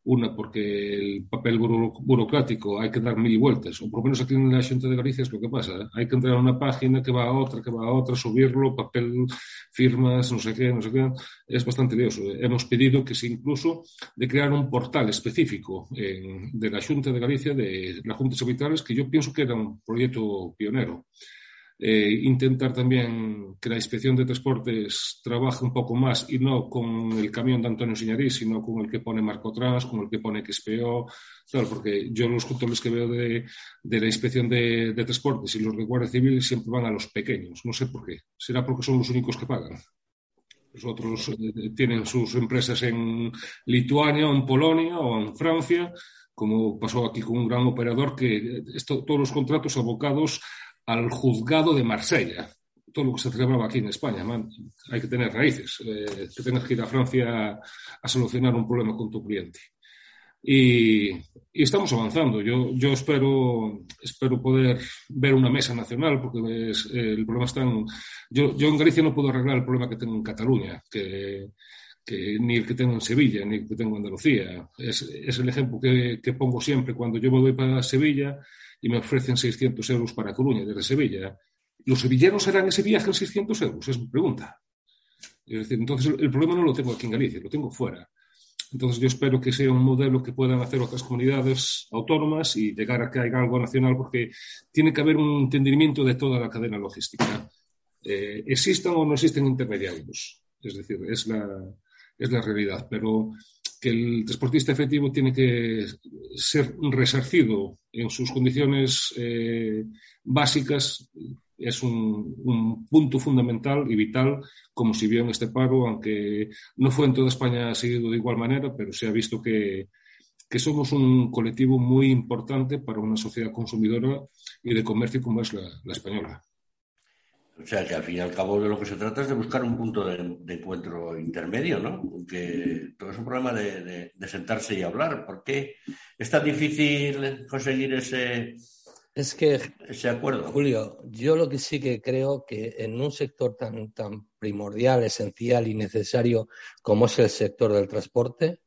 Una, porque el papel burocrático hay que dar mil vueltas, o por lo menos aquí en la Junta de Galicia es lo que pasa. Hay que entrar a una página que va a otra, que va a otra, subirlo, papel, firmas, no sé qué, no sé qué. Es bastante lioso. Hemos pedido que se incluso de crear un portal específico de la Junta de Galicia, de las juntas arbitrales, que yo pienso que era un proyecto pionero. Eh, intentar también que la inspección de transportes trabaje un poco más y no con el camión de Antonio Siñarí, sino con el que pone Marco Trans, con el que pone XPO, claro, porque yo los controles que veo de, la inspección de, transportes y los de Guardia Civil siempre van a los pequeños, no sé por qué, será porque son los únicos que pagan. Los otros eh, tienen sus empresas en Lituania, o en Polonia o en Francia, como pasó aquí con un gran operador que esto, todos los contratos abocados al juzgado de Marsella. Todo lo que se celebraba aquí en España. hay que tener raíces. Eh, que tengas que ir a Francia a, solucionar un problema con tu cliente. Y, estamos avanzando. Yo, yo espero, espero poder ver una mesa nacional, porque el problema está en. Yo, yo en Galicia no puedo arreglar el problema que tengo en Cataluña, que, ni el que tengo en Sevilla, ni el que tengo en Andalucía. Es, el ejemplo que, que, pongo siempre. Cuando yo me voy para Sevilla, y me ofrecen 600 euros para Coruña desde Sevilla. ¿Los sevillanos harán ese viaje en 600 euros? Es mi pregunta. Es decir, entonces el problema no lo tengo aquí en Galicia, lo tengo fuera. Entonces yo espero que sea un modelo que puedan hacer otras comunidades autónomas y llegar a que haya algo nacional porque tiene que haber un entendimiento de toda la cadena logística. Eh, existan o no existen intermediarios. Es decir, es la, es la realidad. Pero que el transportista efectivo tiene que ser resarcido en sus condiciones eh, básicas es un, punto fundamental y vital, como si vio en este paro, aunque no fue en toda España seguido de igual manera, pero se ha visto que, somos un colectivo muy importante para una sociedad consumidora y de comercio como es la española. O sea, que al fin y al cabo de lo que se trata es de buscar un punto de, encuentro intermedio, ¿no? Que todo es un problema de, sentarse y hablar. ¿Por qué es tan difícil conseguir ese, Es que, ese acuerdo. Julio, yo lo que sí que creo que en un sector tan, tan primordial, esencial y necesario como es el sector del transporte,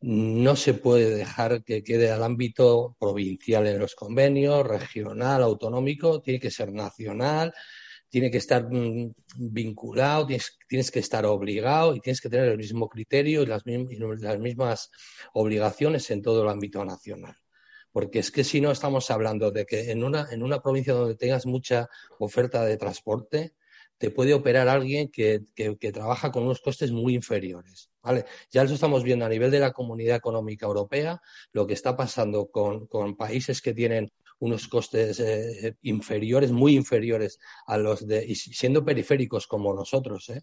no se puede dejar que quede al ámbito provincial en los convenios, regional, autonómico, tiene que ser nacional, tiene que estar mm, vinculado, tienes, que estar obligado y tienes que tener el mismo criterio y las, mismas obligaciones en todo el ámbito nacional porque es que si no estamos hablando de que en una, en una provincia donde tengas mucha oferta de transporte, te puede operar alguien que, trabaja con unos costes muy inferiores. ¿vale? Ya eso estamos viendo a nivel de la Comunidad Económica Europea, lo que está pasando con, países que tienen unos costes eh, inferiores, muy inferiores a los de, y siendo periféricos como nosotros, ¿eh?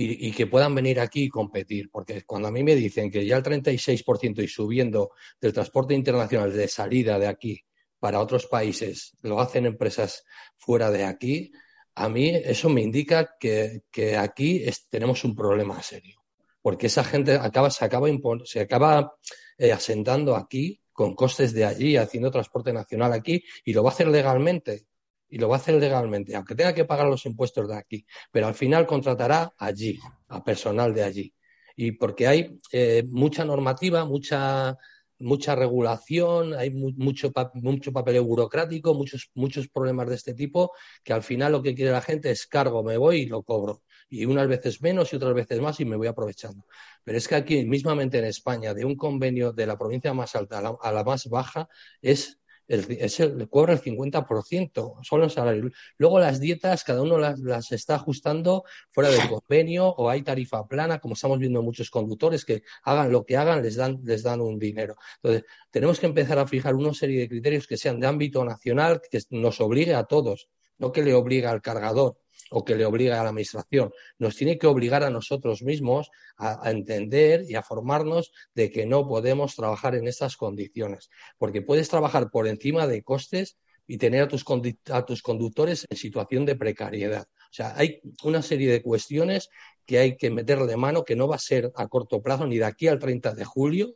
y, que puedan venir aquí y competir. Porque cuando a mí me dicen que ya el 36% y subiendo del transporte internacional de salida de aquí para otros países lo hacen empresas fuera de aquí, a mí eso me indica que, aquí tenemos un problema serio. Porque esa gente se acaba, se acaba eh, asentando aquí con costes de allí, haciendo transporte nacional aquí, y lo va a hacer legalmente y lo va a hacer legalmente, aunque tenga que pagar los impuestos de aquí, pero al final contratará allí, a personal de allí. Y porque hay eh, mucha normativa, mucha, mucha regulación, hay mucho, mucho papel burocrático, muchos, muchos problemas de este tipo, que al final lo que quiere la gente es cargo, me voy y lo cobro. Y unas veces menos y otras veces más y me voy aprovechando. Pero es que aquí, mismamente en España, de un convenio de la provincia más alta a la más baja, es el, le cobra el 50%, son los salarios. Luego las dietas, cada uno las, está ajustando fuera del convenio o hay tarifa plana, como estamos viendo muchos conductores que hagan lo que hagan, les dan, les dan un dinero. Entonces, tenemos que empezar a fijar una serie de criterios que sean de ámbito nacional, que nos obligue a todos, no que le obligue al cargador o que le obliga a la Administración. Nos tiene que obligar a nosotros mismos a, entender y a formarnos de que no podemos trabajar en estas condiciones, porque puedes trabajar por encima de costes y tener a tus, a tus conductores en situación de precariedad. O sea, hay una serie de cuestiones que hay que meterle mano, que no va a ser a corto plazo, ni de aquí al 30 de julio,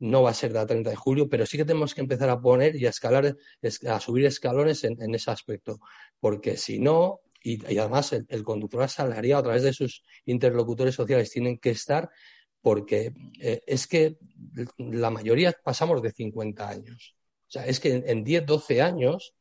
no va a ser de 30 de julio, pero sí que tenemos que empezar a poner y a escalar, a subir escalones en, ese aspecto, porque si no, y, además el, conductor asalariado a través de sus interlocutores sociales tienen que estar, porque eh, es que la mayoría pasamos de 50 años. O sea, es que en, en 10, 12 años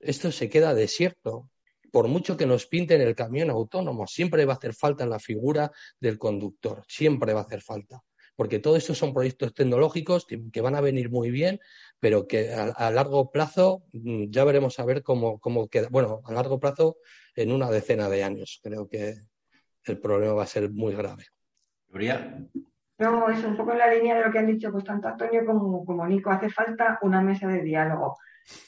esto se queda desierto. Por mucho que nos pinten el camión autónomo, siempre va a hacer falta la figura del conductor, siempre va a hacer falta porque todo esto son proyectos tecnológicos que, van a venir muy bien, pero que a, largo plazo mm, ya veremos a ver cómo, cómo queda. Bueno, a largo plazo, en una decena de años, creo que el problema va a ser muy grave. No, es un poco en la línea de lo que han dicho pues tanto Antonio como, como Nico. Hace falta una mesa de diálogo.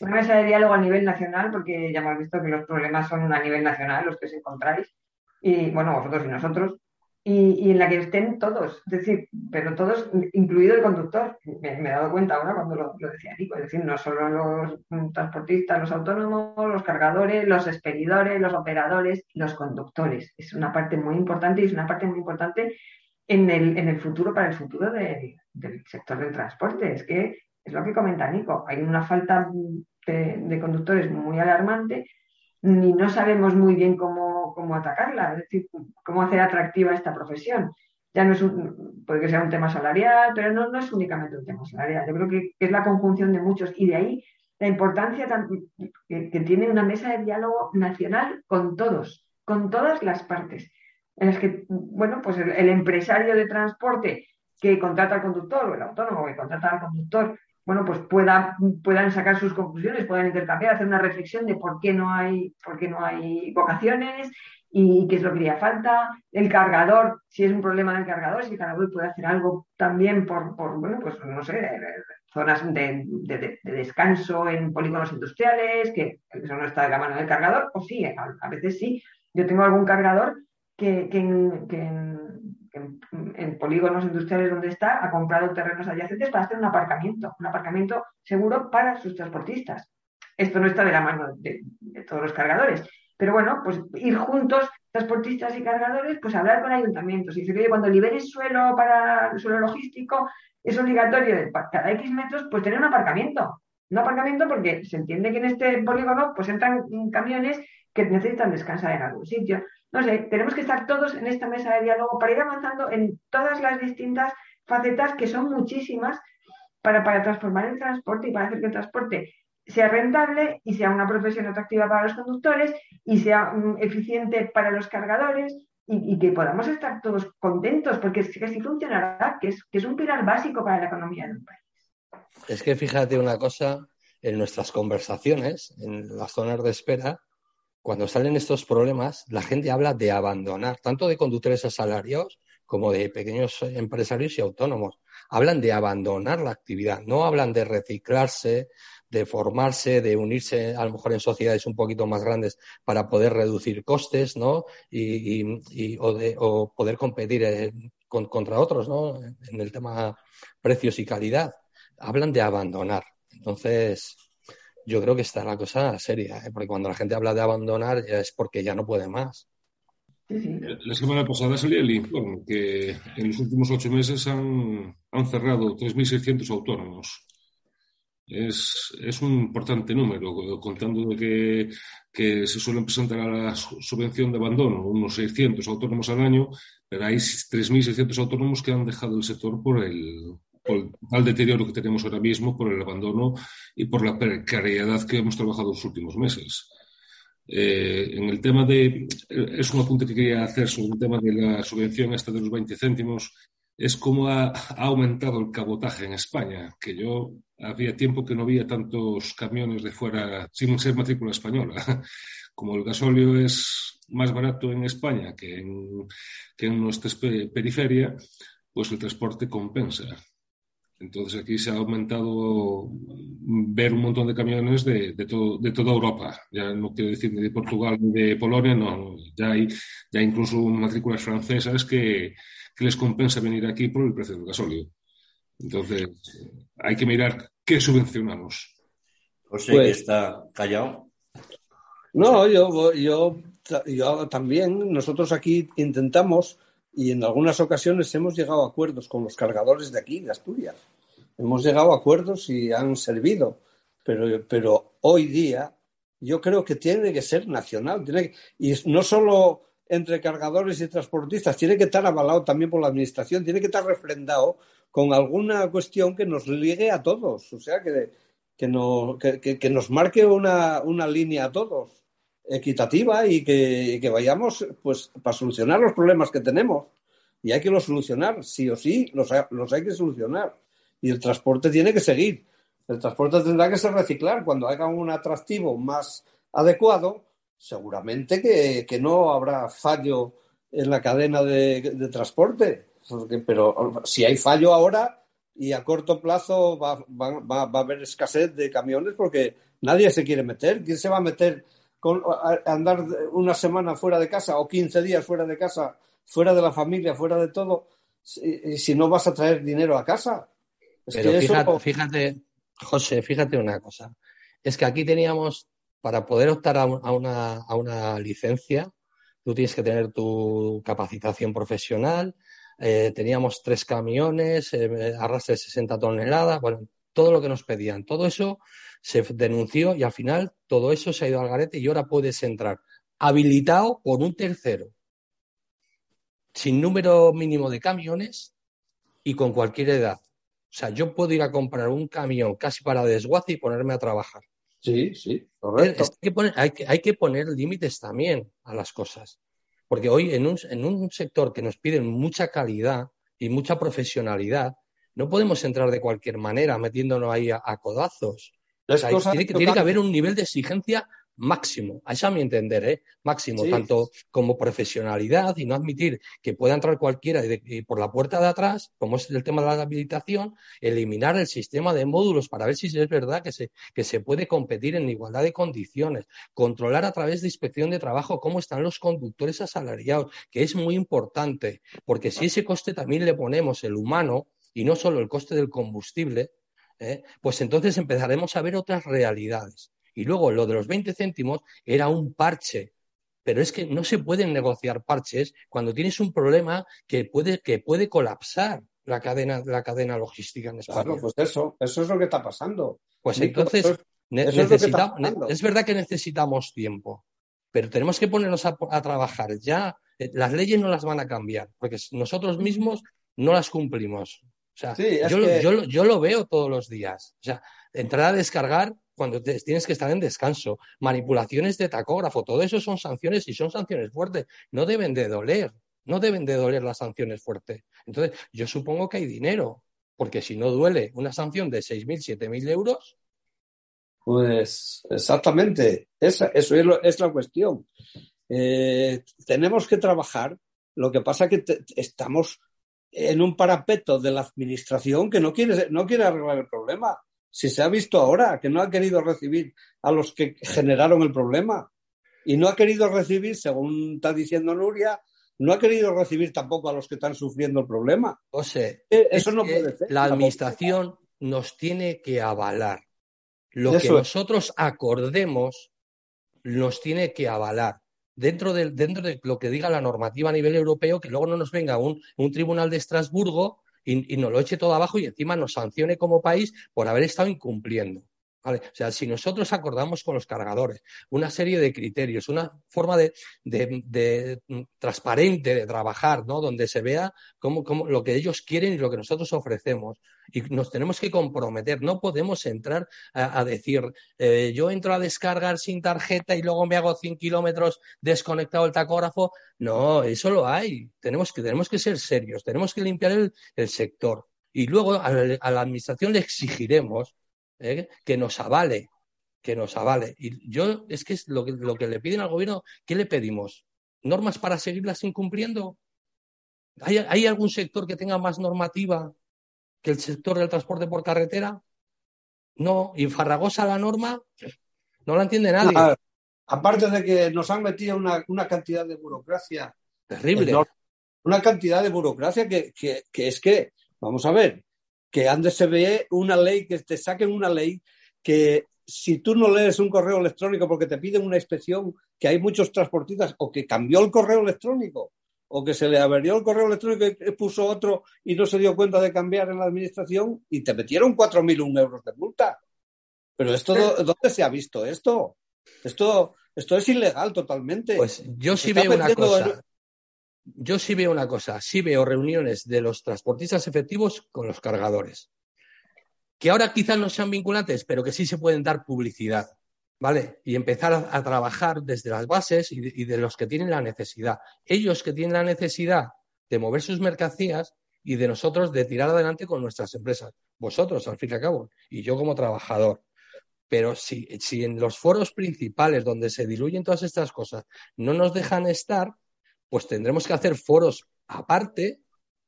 Una mesa de diálogo a nivel nacional, porque ya hemos visto que los problemas son a nivel nacional los que os encontráis. Y bueno, vosotros y nosotros y, en la que estén todos, es decir, pero todos, incluido el conductor. Me, he dado cuenta ahora cuando lo, decía Nico, es decir, no solo los transportistas, los autónomos, los cargadores, los expedidores, los operadores, los conductores. Es una parte muy importante y es una parte muy importante en el, en el futuro, para el futuro del sector del transporte. Es que es lo que comenta Nico, hay una falta de conductores muy alarmante ni no sabemos muy bien cómo, cómo atacarla, es decir, cómo hacer atractiva esta profesión. Ya no es un, puede que sea un tema salarial, pero no, no es únicamente un tema salarial. Yo creo que, es la conjunción de muchos y de ahí la importancia que, tiene una mesa de diálogo nacional con todos, con todas las partes, en las que, bueno, pues el empresario de transporte que contrata al conductor o el autónomo que contrata al conductor bueno, pues puedan sacar sus conclusiones, puedan intercambiar, hacer una reflexión de por qué no hay, por qué no hay vocaciones y qué es lo que haría falta. El cargador, si es un problema del cargador, si el cargador puede hacer algo también por, bueno, pues no sé, zonas de, descanso en polígonos industriales, que eso no está de la mano del cargador, o sí, a, veces sí. Yo tengo algún cargador que, que en, polígonos industriales donde está, ha comprado terrenos adyacentes para hacer un aparcamiento, un aparcamiento seguro para sus transportistas. Esto no está de la mano de, todos los cargadores, Pero bueno, pues ir juntos, transportistas y cargadores, pues hablar con ayuntamientos. Y dice que cuando liberes suelo para el suelo logístico, es obligatorio de cada X metros, pues tener un aparcamiento. Un aparcamiento porque se entiende que en este polígono pues entran camiones que necesitan descansar en algún sitio. No sé, tenemos que estar todos en esta mesa de diálogo para ir avanzando en todas las distintas facetas, que son muchísimas, para, para transformar el transporte y para hacer que el transporte sea rentable y sea una profesión atractiva para los conductores y sea mm, eficiente para los cargadores y, que podamos estar todos contentos, porque es que así funcionará, que es, que es un pilar básico para la economía del país. Es que fíjate una cosa, en nuestras conversaciones, en las zonas de espera, cuando salen estos problemas, la gente habla de abandonar, tanto de conductores asalariados como de pequeños empresarios y autónomos. Hablan de abandonar la actividad, no hablan de reciclarse, de formarse, de unirse a lo mejor en sociedades un poquito más grandes para poder reducir costes, ¿no? Y, o, de, poder competir eh, contra otros, ¿no? En el tema precios y calidad. Hablan de abandonar. Entonces, yo creo que está la cosa seria, ¿eh? porque cuando la gente habla de abandonar ya es porque ya no puede más. La semana pasada salía el informe que en los últimos ocho meses han, han cerrado 3.600 autónomos. Es, es, un importante número, contando de que, que, se suelen presentar a la subvención de abandono unos 600 autónomos al año, pero hay 3.600 autónomos que han dejado el sector por el, por el tal deterioro que tenemos ahora mismo, por el abandono y por la precariedad que hemos trabajado los últimos meses. Eh, en el tema de, es un apunte que quería hacer sobre el tema de la subvención esta de los 20 céntimos, es cómo ha, ha, aumentado el cabotaje en España, que yo había tiempo que no había tantos camiones de fuera sin ser matrícula española. Como el gasóleo es más barato en España que en, que en nuestra periferia, pues el transporte compensa. Entonces aquí se ha aumentado ver un montón de camiones de, de, todo, de toda Europa. Ya no quiero decir ni de Portugal ni de Polonia, no. Ya hay ya incluso matrículas francesas que, que les compensa venir aquí por el precio del gasóleo. Entonces hay que mirar qué subvencionamos. José, pues, que está callado. No, yo, yo, yo también, nosotros aquí intentamos y en algunas ocasiones hemos llegado a acuerdos con los cargadores de aquí, de Asturias. Hemos llegado a acuerdos y han servido, pero, pero hoy día yo creo que tiene que ser nacional. Tiene y no solo entre cargadores y transportistas, tiene que estar avalado también por la Administración, tiene que estar refrendado con alguna cuestión que nos ligue a todos, o sea, que, que, no, que, que nos marque una, una línea a todos equitativa y que, vayamos pues para solucionar los problemas que tenemos. Y hay que los solucionar, sí o sí, los, los hay que solucionar. Y el transporte tiene que seguir. El transporte tendrá que ser reciclar. Cuando haga un atractivo más adecuado, seguramente que, que no habrá fallo en la cadena de, transporte. Pero si hay fallo ahora y a corto plazo va, va, va, va a haber escasez de camiones porque nadie se quiere meter. ¿Quién se va a meter con, andar una semana fuera de casa o 15 días fuera de casa, fuera de la familia, fuera de todo, si, si no vas a traer dinero a casa. Es Pero que fíjate, eso... fíjate, José, fíjate una cosa. Es que aquí teníamos, para poder optar a, una, a una licencia, tú tienes que tener tu capacitación profesional, eh, teníamos tres camiones, eh, arrastre de 60 toneladas, bueno, todo lo que nos pedían. Todo eso se denunció y al final todo eso se ha ido al garete y ahora puedes entrar habilitado por un tercero, sin número mínimo de camiones y con cualquier edad. O sea, yo puedo ir a comprar un camión casi para desguace y ponerme a trabajar. Sí, sí, correcto. Hay que poner, hay que, hay que poner límites también a las cosas. Porque hoy en un, en un sector que nos piden mucha calidad y mucha profesionalidad, no podemos entrar de cualquier manera metiéndonos ahí a, a codazos. Sea, tiene, que, tiene, que, haber un nivel de exigencia máximo, a eso a mi entender, ¿eh? máximo, sí. tanto como profesionalidad y no admitir que pueda entrar cualquiera y por la puerta de atrás, como es el tema de la habilitación, eliminar el sistema de módulos para ver si es verdad que se, que se puede competir en igualdad de condiciones, controlar a través de inspección de trabajo cómo están los conductores asalariados, que es muy importante, porque si ese coste también le ponemos el humano y no solo el coste del combustible, ¿eh? pues entonces empezaremos a ver otras realidades. Y luego lo de los 20 céntimos era un parche pero es que no se pueden negociar parches cuando tienes un problema que puede, que puede colapsar la cadena, la cadena logística en España. Claro, pues eso, eso es lo que está pasando. Pues entonces, es, verdad que necesitamos tiempo, pero tenemos que ponernos a, trabajar ya. Eh, las leyes no las van a cambiar, porque nosotros mismos no las cumplimos. O sea, yo, yo, lo veo todos los días. O sea, entrar a descargar cuando tienes que estar en descanso, manipulaciones de tacógrafo, todo eso son sanciones y son sanciones fuertes. No deben de doler, no deben de doler las sanciones fuertes. Entonces, yo supongo que hay dinero, porque si no duele una sanción de 6.000, 7.000 euros, pues exactamente, esa, eso es, la cuestión. Eh, tenemos que trabajar, lo que pasa es que estamos en un parapeto de la administración que no quiere, no quiere arreglar el problema. Si se ha visto ahora que no ha querido recibir a los que generaron el problema y no ha querido recibir, según está diciendo Nuria, no ha querido recibir tampoco a los que están sufriendo el problema. O sea, eh, eso no puede ser. La administración nos tiene que avalar lo que nosotros acordemos nos tiene que avalar dentro de, dentro de lo que diga la normativa a nivel europeo, que luego no nos venga un, tribunal de Estrasburgo y, y, nos lo eche todo abajo y encima nos sancione como país por haber estado incumpliendo. O sea, si nosotros acordamos con los cargadores una serie de criterios, una forma de, mm, transparente de trabajar, ¿no? Donde se vea cómo, lo que ellos quieren y lo que nosotros ofrecemos. Y nos tenemos que comprometer. No podemos entrar a, decir, eh, yo entro a descargar sin tarjeta y luego me hago 100 kilómetros desconectado el tacógrafo. No, eso lo hay. Tenemos que, tenemos que ser serios. Tenemos que limpiar el, sector. Y luego a la administración le exigiremos ¿eh? que nos avale, que nos avale. Y yo, es que es lo que, lo que le piden al gobierno, ¿qué le pedimos? ¿Normas para seguirlas incumpliendo? ¿Hay, ¿Hay algún sector que tenga más normativa que el sector del transporte por carretera? No, y Farragosa la norma no la entiende nadie. Ah, aparte de que nos han metido una, una cantidad de burocracia. Terrible. una cantidad de burocracia que, que, que, es que, vamos a ver, que antes se ve una ley, que te saquen una ley que si tú no lees un correo electrónico porque te piden una inspección, que hay muchos transportistas, o que cambió el correo electrónico, o que se le averió el correo electrónico y puso otro y no se dio cuenta de cambiar en la administración y te metieron 4.000 euros de multa. Pero esto, ¿dónde se ha visto esto? Esto, esto es ilegal totalmente. Pues yo sí veo una cosa yo sí veo una cosa, sí veo reuniones de los transportistas efectivos con los cargadores, que ahora quizás no sean vinculantes, pero que sí se pueden dar publicidad, ¿vale? Y empezar a, trabajar desde las bases y de, los que tienen la necesidad. Ellos que tienen la necesidad de mover sus mercancías y de nosotros de tirar adelante con nuestras empresas. Vosotros, al fin y al cabo, y yo como trabajador. Pero si, si en los foros principales donde se diluyen todas estas cosas no nos dejan estar, pues tendremos que hacer foros aparte,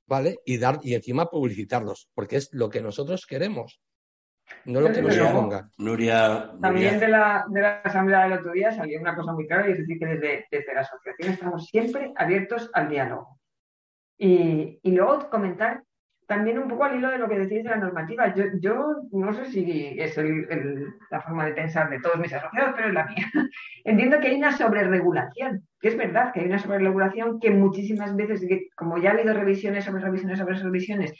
¿vale? Y dar, y encima publicitarlos, porque es lo que nosotros queremos, no lo que nos pongan. Nuria, También de la, de la asamblea del otro día salió una cosa muy clara y es decir que desde, desde la asociación estamos siempre abiertos al diálogo. Y, y luego comentar también un poco al hilo de lo que decís de la normativa. Yo, yo no sé si es la forma de pensar de todos mis asociados, pero es la mía. Entiendo que hay una sobreregulación, que es verdad que hay una sobreregulación que muchísimas veces, como ya ha habido revisiones sobre revisiones sobre revisiones,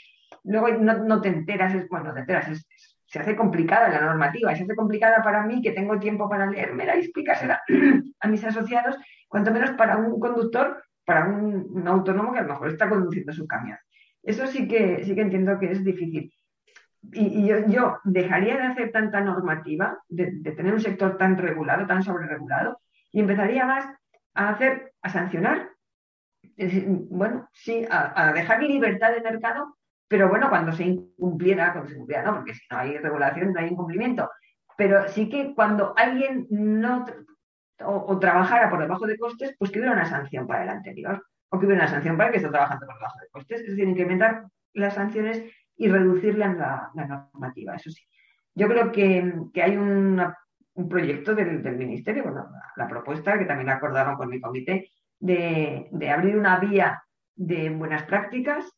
luego no, te enteras, es, bueno, te enteras, se hace complicada la normativa, se hace complicada para mí que tengo tiempo para leérmela y explicársela a mis asociados, cuanto menos para un conductor, para un autónomo que a lo mejor está conduciendo su camión. Eso sí que, sí que entiendo que es difícil. Y, yo, dejaría de hacer tanta normativa, de, tener un sector tan regulado, tan sobreregulado, y empezaría más a hacer, a sancionar, bueno, sí, a, dejar libertad de mercado, pero bueno, cuando se incumpliera, cuando se incumpliera, no, porque si no hay regulación, no hay incumplimiento. Pero sí que cuando alguien no o, trabajara por debajo de costes, pues que hubiera una sanción para el anterior o que hubiera una sanción para que está trabajando por debajo de costes. Es decir, incrementar las sanciones y reducirla en la, normativa, eso sí. Yo creo que, hay un proyecto del, Ministerio, bueno, la, propuesta que también acordaron con mi comité, de, abrir una vía de buenas prácticas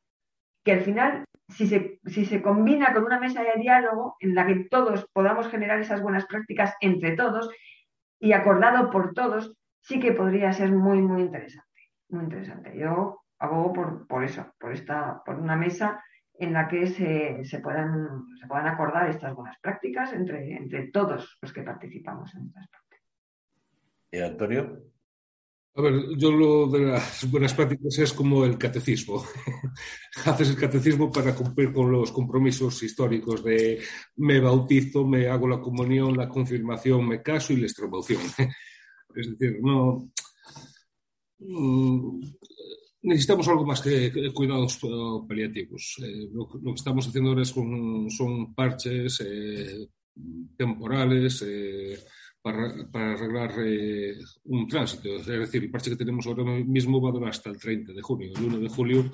que al final, si se, si se combina con una mesa de diálogo en la que todos podamos generar esas buenas prácticas entre todos y acordado por todos, sí que podría ser muy, muy interesante. Muy interesante. Yo abogo por, por eso, por, esta, por una mesa en la que se, se, puedan, se puedan acordar estas buenas prácticas entre, entre todos los que participamos en estas prácticas. ¿Y Antonio? A ver, yo lo de las buenas prácticas es como el catecismo. Haces el catecismo para cumplir con los compromisos históricos de me bautizo, me hago la comunión, la confirmación, me caso y la extremaunción. Es decir, no. Mm, necesitamos algo más que cuidados paliativos. Eh, lo, que estamos haciendo ahora es son parches eh, temporales. Eh, para, para arreglar eh, un tránsito. Es decir, el parche que tenemos ahora mismo va a durar hasta el 30 de junio. El 1 de julio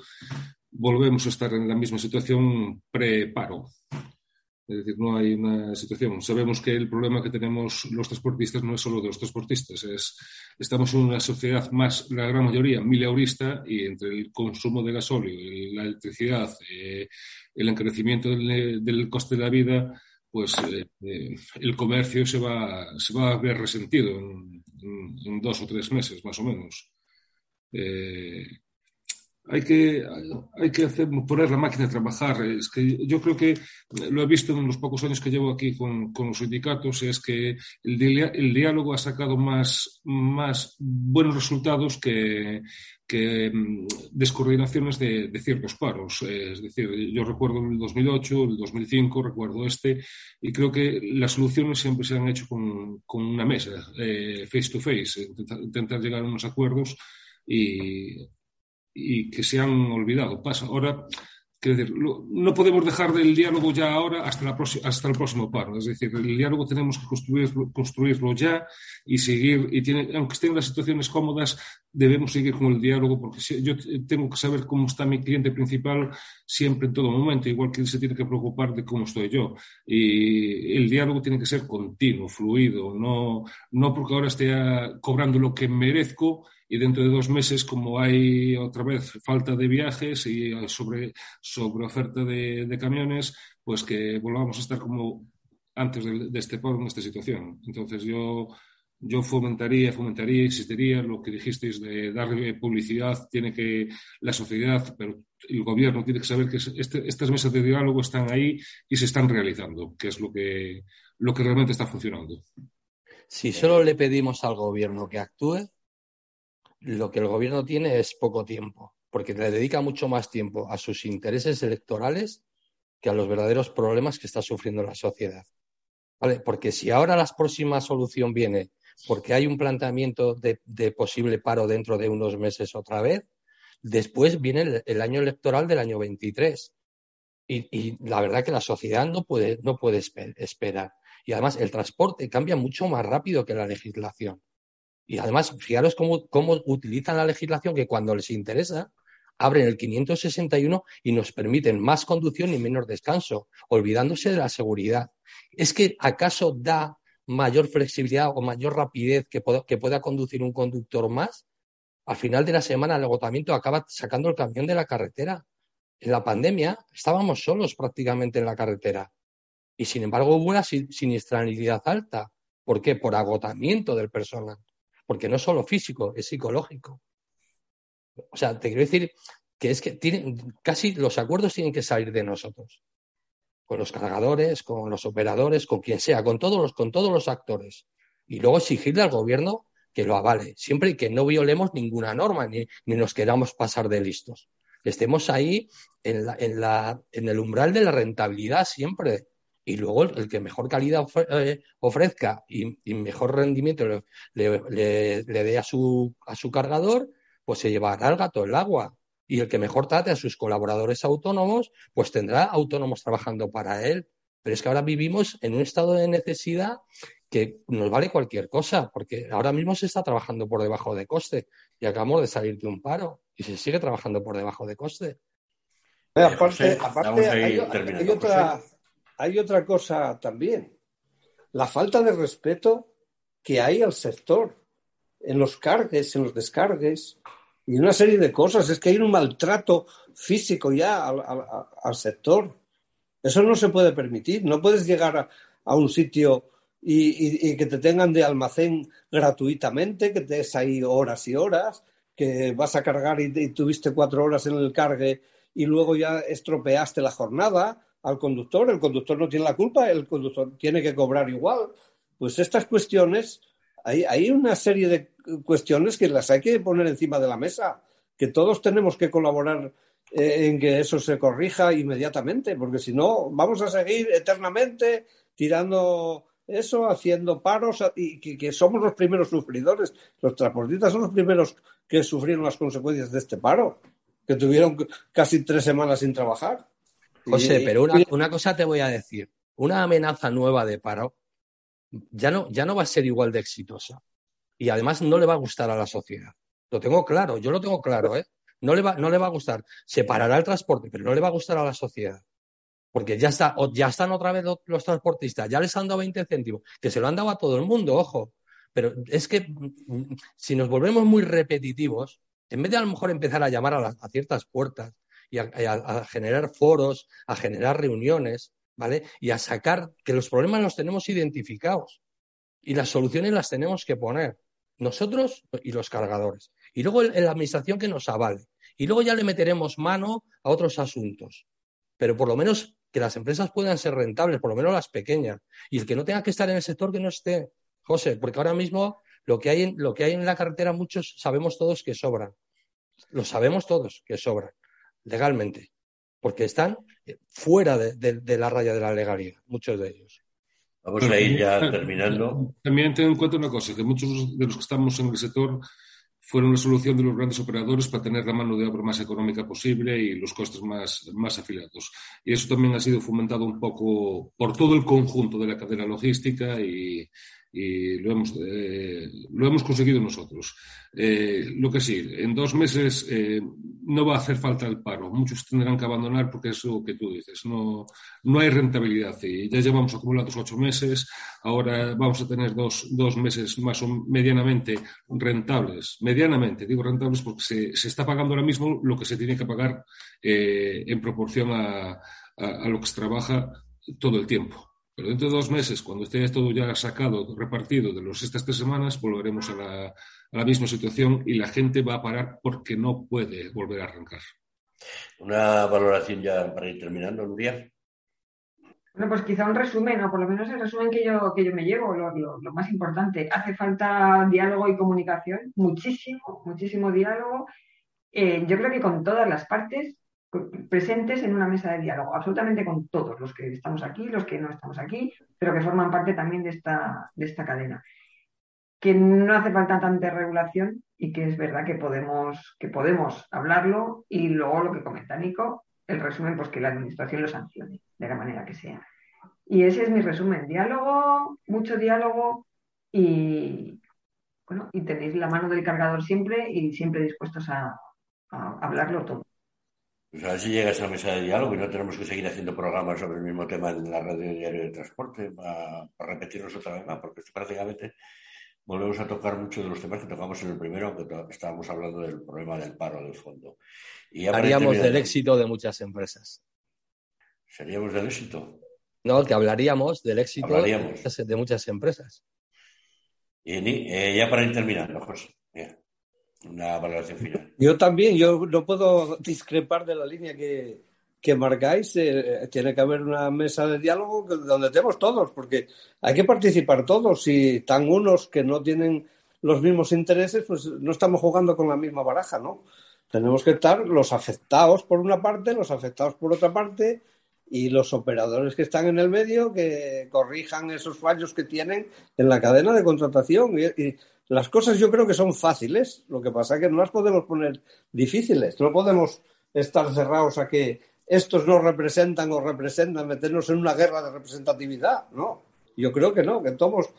volvemos a estar en la misma situación pre-paro. Es decir, no hay una situación. Sabemos que el problema que tenemos los transportistas no es solo de los transportistas. Es, estamos en una sociedad más, la gran mayoría, mileurista y entre el consumo de gasóleo, la electricidad, eh, el encarecimiento del, del coste de la vida, pues eh, eh, el comercio se va, se va a ver resentido en, en, en, dos o tres meses, más o menos. Hay que, hay que hacer, poner la máquina a trabajar. Es que yo creo que lo he visto en los pocos años que llevo aquí con, con los sindicatos, es que el, el, diálogo ha sacado más, más buenos resultados que, que mm, descoordinaciones de, de, ciertos paros. Es decir, yo recuerdo el 2008, el 2005, recuerdo este, y creo que las soluciones siempre se han hecho con, con una mesa, eh, face to face, intentar, intentar llegar a unos acuerdos y y que se han olvidado. Pasa ahora, quiero decir, no podemos dejar del diálogo ya ahora hasta, la hasta el próximo paro. Es decir, el diálogo tenemos que construirlo, construirlo ya y seguir, y tiene, aunque estén las situaciones cómodas, debemos seguir con el diálogo porque yo tengo que saber cómo está mi cliente principal siempre en todo momento, igual que él se tiene que preocupar de cómo estoy yo. Y el diálogo tiene que ser continuo, fluido, no, no porque ahora esté cobrando lo que merezco y dentro de dos meses, como hay otra vez falta de viajes y sobre, sobre oferta de, de camiones, pues que volvamos a estar como antes de, de este paro en esta situación. Entonces yo, yo fomentaría, fomentaría, insistiría lo que dijisteis de darle publicidad, tiene que la sociedad, pero el gobierno tiene que saber que este, estas mesas de diálogo están ahí y se están realizando, que es lo que, lo que realmente está funcionando. Si solo le pedimos al gobierno que actúe, lo que el gobierno tiene es poco tiempo, porque le dedica mucho más tiempo a sus intereses electorales que a los verdaderos problemas que está sufriendo la sociedad. Porque si ahora la próxima solución viene porque hay un planteamiento de, de posible paro dentro de unos meses otra vez, después viene el, año electoral del año 23. Y, la verdad que la sociedad no puede, no puede esper esperar. Y además el transporte cambia mucho más rápido que la legislación. Y además, fijaros cómo, cómo utilizan la legislación que cuando les interesa, abren el 561 y nos permiten más conducción y menos descanso, olvidándose de la seguridad. ¿Es que acaso da mayor flexibilidad o mayor rapidez que, pueda, que pueda conducir un conductor más? Al final de la semana el agotamiento acaba sacando el camión de la carretera. En la pandemia estábamos solos prácticamente en la carretera y sin embargo hubo una siniestralidad alta. ¿Por qué? Por agotamiento del personal porque no es solo físico, es psicológico. O sea, te quiero decir que es que tienen, casi los acuerdos tienen que salir de nosotros, con los cargadores, con los operadores, con quien sea, con todos los, con todos los actores. Y luego exigirle al gobierno que lo avale, siempre y que no violemos ninguna norma ni, ni nos queramos pasar de listos. Estemos ahí en, la, en, la, en el umbral de la rentabilidad siempre, y luego el, que mejor calidad eh, ofrezca y, mejor rendimiento le, le, le, dé a su, a su cargador, pues se llevará el gato el agua. Y el que mejor trate a sus colaboradores autónomos, pues tendrá autónomos trabajando para él. Pero es que ahora vivimos en un estado de necesidad que nos vale cualquier cosa, porque ahora mismo se está trabajando por debajo de coste y acabamos de salir de un paro y se sigue trabajando por debajo de coste. Eh, aparte, aparte hay, hay, otra, hay otra cosa también, la falta de respeto que hay al sector, en los cargues, en los descargues, y una serie de cosas. Es que hay un maltrato físico ya al, al, sector. Eso no se puede permitir. No puedes llegar a, un sitio y, que te tengan de almacén gratuitamente, que te des ahí horas y horas, que vas a cargar y, tuviste cuatro horas en el cargue y luego ya estropeaste la jornada al conductor, el conductor no tiene la culpa, el conductor tiene que cobrar igual. Pues estas cuestiones, hay, hay una serie de cuestiones que las hay que poner encima de la mesa, que todos tenemos que colaborar eh, en que eso se corrija inmediatamente, porque si no, vamos a seguir eternamente tirando eso, haciendo paros y que, somos los primeros sufridores. Los transportistas son los primeros que sufrieron las consecuencias de este paro, que tuvieron casi tres semanas sin trabajar. José, pero una, cosa te voy a decir. Una amenaza nueva de paro ya no, ya no va a ser igual de exitosa. Y además no le va a gustar a la sociedad. Lo tengo claro, yo lo tengo claro, ¿eh? No le va, no le va a gustar. Se parará el transporte, pero no le va a gustar a la sociedad. Porque ya, está, ya están otra vez los, transportistas, ya les han dado 20 céntimos, que se lo han dado a todo el mundo, ojo. Pero es que mm, si nos volvemos muy repetitivos, en vez de a lo mejor empezar a llamar a, a ciertas puertas y a, generar foros, a generar reuniones, ¿vale? Y a sacar que los problemas los tenemos identificados y las soluciones las tenemos que poner nosotros y los cargadores. Y luego la administración que nos avale. Y luego ya le meteremos mano a otros asuntos. Pero por lo menos que las empresas puedan ser rentables, por lo menos las pequeñas. Y el que no tenga que estar en el sector, que no esté. José, porque ahora mismo lo que hay en, lo que hay en la carretera, muchos sabemos todos que sobran. Lo sabemos todos que sobran, legalmente. Porque están fuera de, la raya de la legalidad, muchos de ellos. Vamos a ir ya terminando. También ten en cuenta una cosa, que muchos de los que estamos en el sector fueron la solución de los grandes operadores para tener la mano de obra más económica posible y los costes más, más afilados. Y eso también ha sido fomentado un poco por todo el conjunto de la cadena logística y, y lo hemos, eh, lo hemos conseguido nosotros. Eh, lo que sí, en dos meses eh, no va a hacer falta el paro. Muchos tendrán que abandonar porque es lo que tú dices. No, no hay rentabilidad y ya llevamos acumulados ocho meses. Ahora vamos a tener dos, dos meses más o medianamente rentables. Medianamente, digo rentables porque se, se está pagando ahora mismo lo que se tiene que pagar en proporción a, a lo que se trabaja todo el tiempo. Pero dentro de dos meses, cuando esté todo ya sacado, repartido de los, estas tres semanas, volveremos a la, misma situación y la gente va a parar porque no puede volver a arrancar. Una valoración ya para ir terminando, Nuria. Bueno, pues quizá un resumen, o por lo menos el resumen que yo, que yo me llevo, lo, más importante. Hace falta diálogo y comunicación, muchísimo, muchísimo diálogo. Eh, yo creo que con todas las partes, presentes en una mesa de diálogo, absolutamente con todos los que estamos aquí, los que no estamos aquí, pero que forman parte también de esta, de esta cadena. Que no hace falta tanta regulación y que es verdad que podemos, que podemos hablarlo y luego lo que comenta Nico, el resumen, pues que la administración lo sancione de la manera que sea. Y ese es mi resumen, diálogo, mucho diálogo y, bueno, y tenéis la mano del cargador siempre y siempre dispuestos a hablarlo todo. Pues a ver si llega esa mesa de diálogo y no tenemos que seguir haciendo programas sobre el mismo tema en la radio diario de transporte para, repetirnos otra vez más, porque prácticamente volvemos a tocar muchos de los temas que tocamos en el primero, aunque estábamos hablando del problema del paro del fondo. Y Haríamos del éxito de muchas empresas. ¿Seríamos del éxito? No, que hablaríamos del éxito De, muchas, empresas. Y eh, ya para ir terminando, José una valoración final. Yo también, yo no puedo discrepar de la línea que, que marcáis. Eh, tiene que haber una mesa de diálogo donde estemos todos, porque hay que participar todos. Si están unos que no tienen los mismos intereses, pues no estamos jugando con la misma baraja, ¿no? Tenemos que estar los afectados por una parte, los afectados por otra parte y los operadores que están en el medio que corrijan esos fallos que tienen en la cadena de contratación. y las cosas yo creo que son fáciles, lo que pasa es que no las podemos poner difíciles, no podemos estar cerrados a que estos no representan o representan, meternos en una guerra de representatividad, ¿no? Yo creo que no, que todos,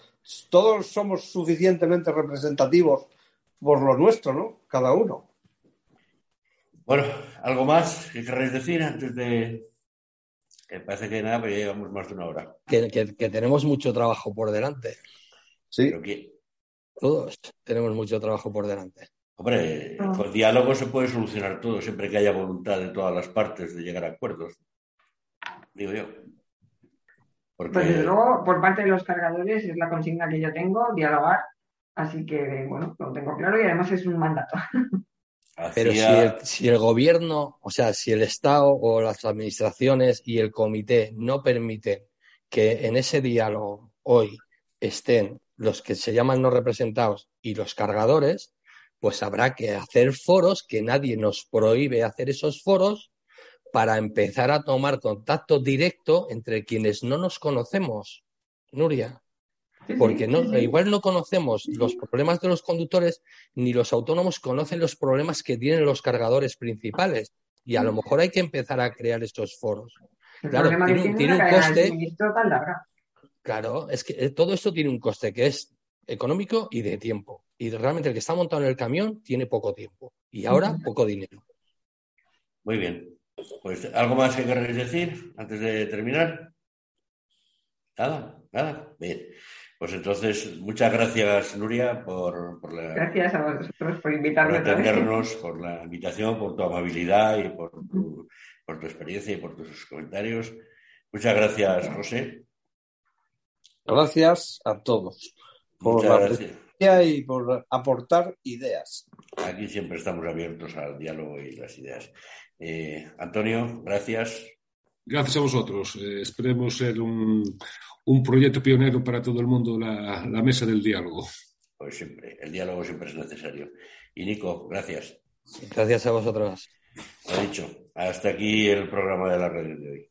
todos somos suficientemente representativos por lo nuestro, ¿no? Cada uno. Bueno, ¿algo más que querréis decir antes de...? Que parece que nada, pero ya llevamos más de una hora. Que, tenemos mucho trabajo por delante. Sí. Todos tenemos mucho trabajo por delante. Hombre, ah. con diálogo se puede solucionar todo, siempre que haya voluntad de todas las partes de llegar a acuerdos. Digo yo. Porque... Pues desde luego, por parte de los cargadores es la consigna que yo tengo, dialogar. Así que, bueno, lo tengo claro y además es un mandato. Pero si el, gobierno, o sea, si el Estado o las administraciones y el comité no permiten que en ese diálogo hoy estén los que se llaman no representados y los cargadores, pues habrá que hacer foros, que nadie nos prohíbe hacer esos foros para empezar a tomar contacto directo entre quienes no nos conocemos, Nuria. Porque no, igual no conocemos los problemas de los conductores, ni los autónomos conocen los problemas que tienen los cargadores principales. Y a lo mejor hay que empezar a crear estos foros. claro, tiene, un coste. Claro, es que eh, todo esto tiene un coste que es económico y de tiempo. Y realmente el que está montado en el camión tiene poco tiempo. Y ahora poco dinero. Muy bien. Pues, ¿algo más que queréis decir antes de terminar? Nada, nada. Bien. Pues entonces, muchas gracias, Nuria, por, la. Gracias a vosotros por invitarme. Por atendernos, por la invitación, por tu amabilidad y por tu, por tu experiencia y por tus comentarios. Muchas gracias, José. Gracias a todos por la presencia y por aportar ideas. Aquí siempre estamos abiertos al diálogo y las ideas. Eh, Antonio, gracias. Gracias a vosotros. Eh, esperemos ser un, un, proyecto pionero para todo el mundo, la, la, mesa del diálogo. Pues siempre, el diálogo siempre es necesario. Y Nico, gracias. Gracias a vosotros. Lo dicho, hasta aquí el programa de la radio de hoy.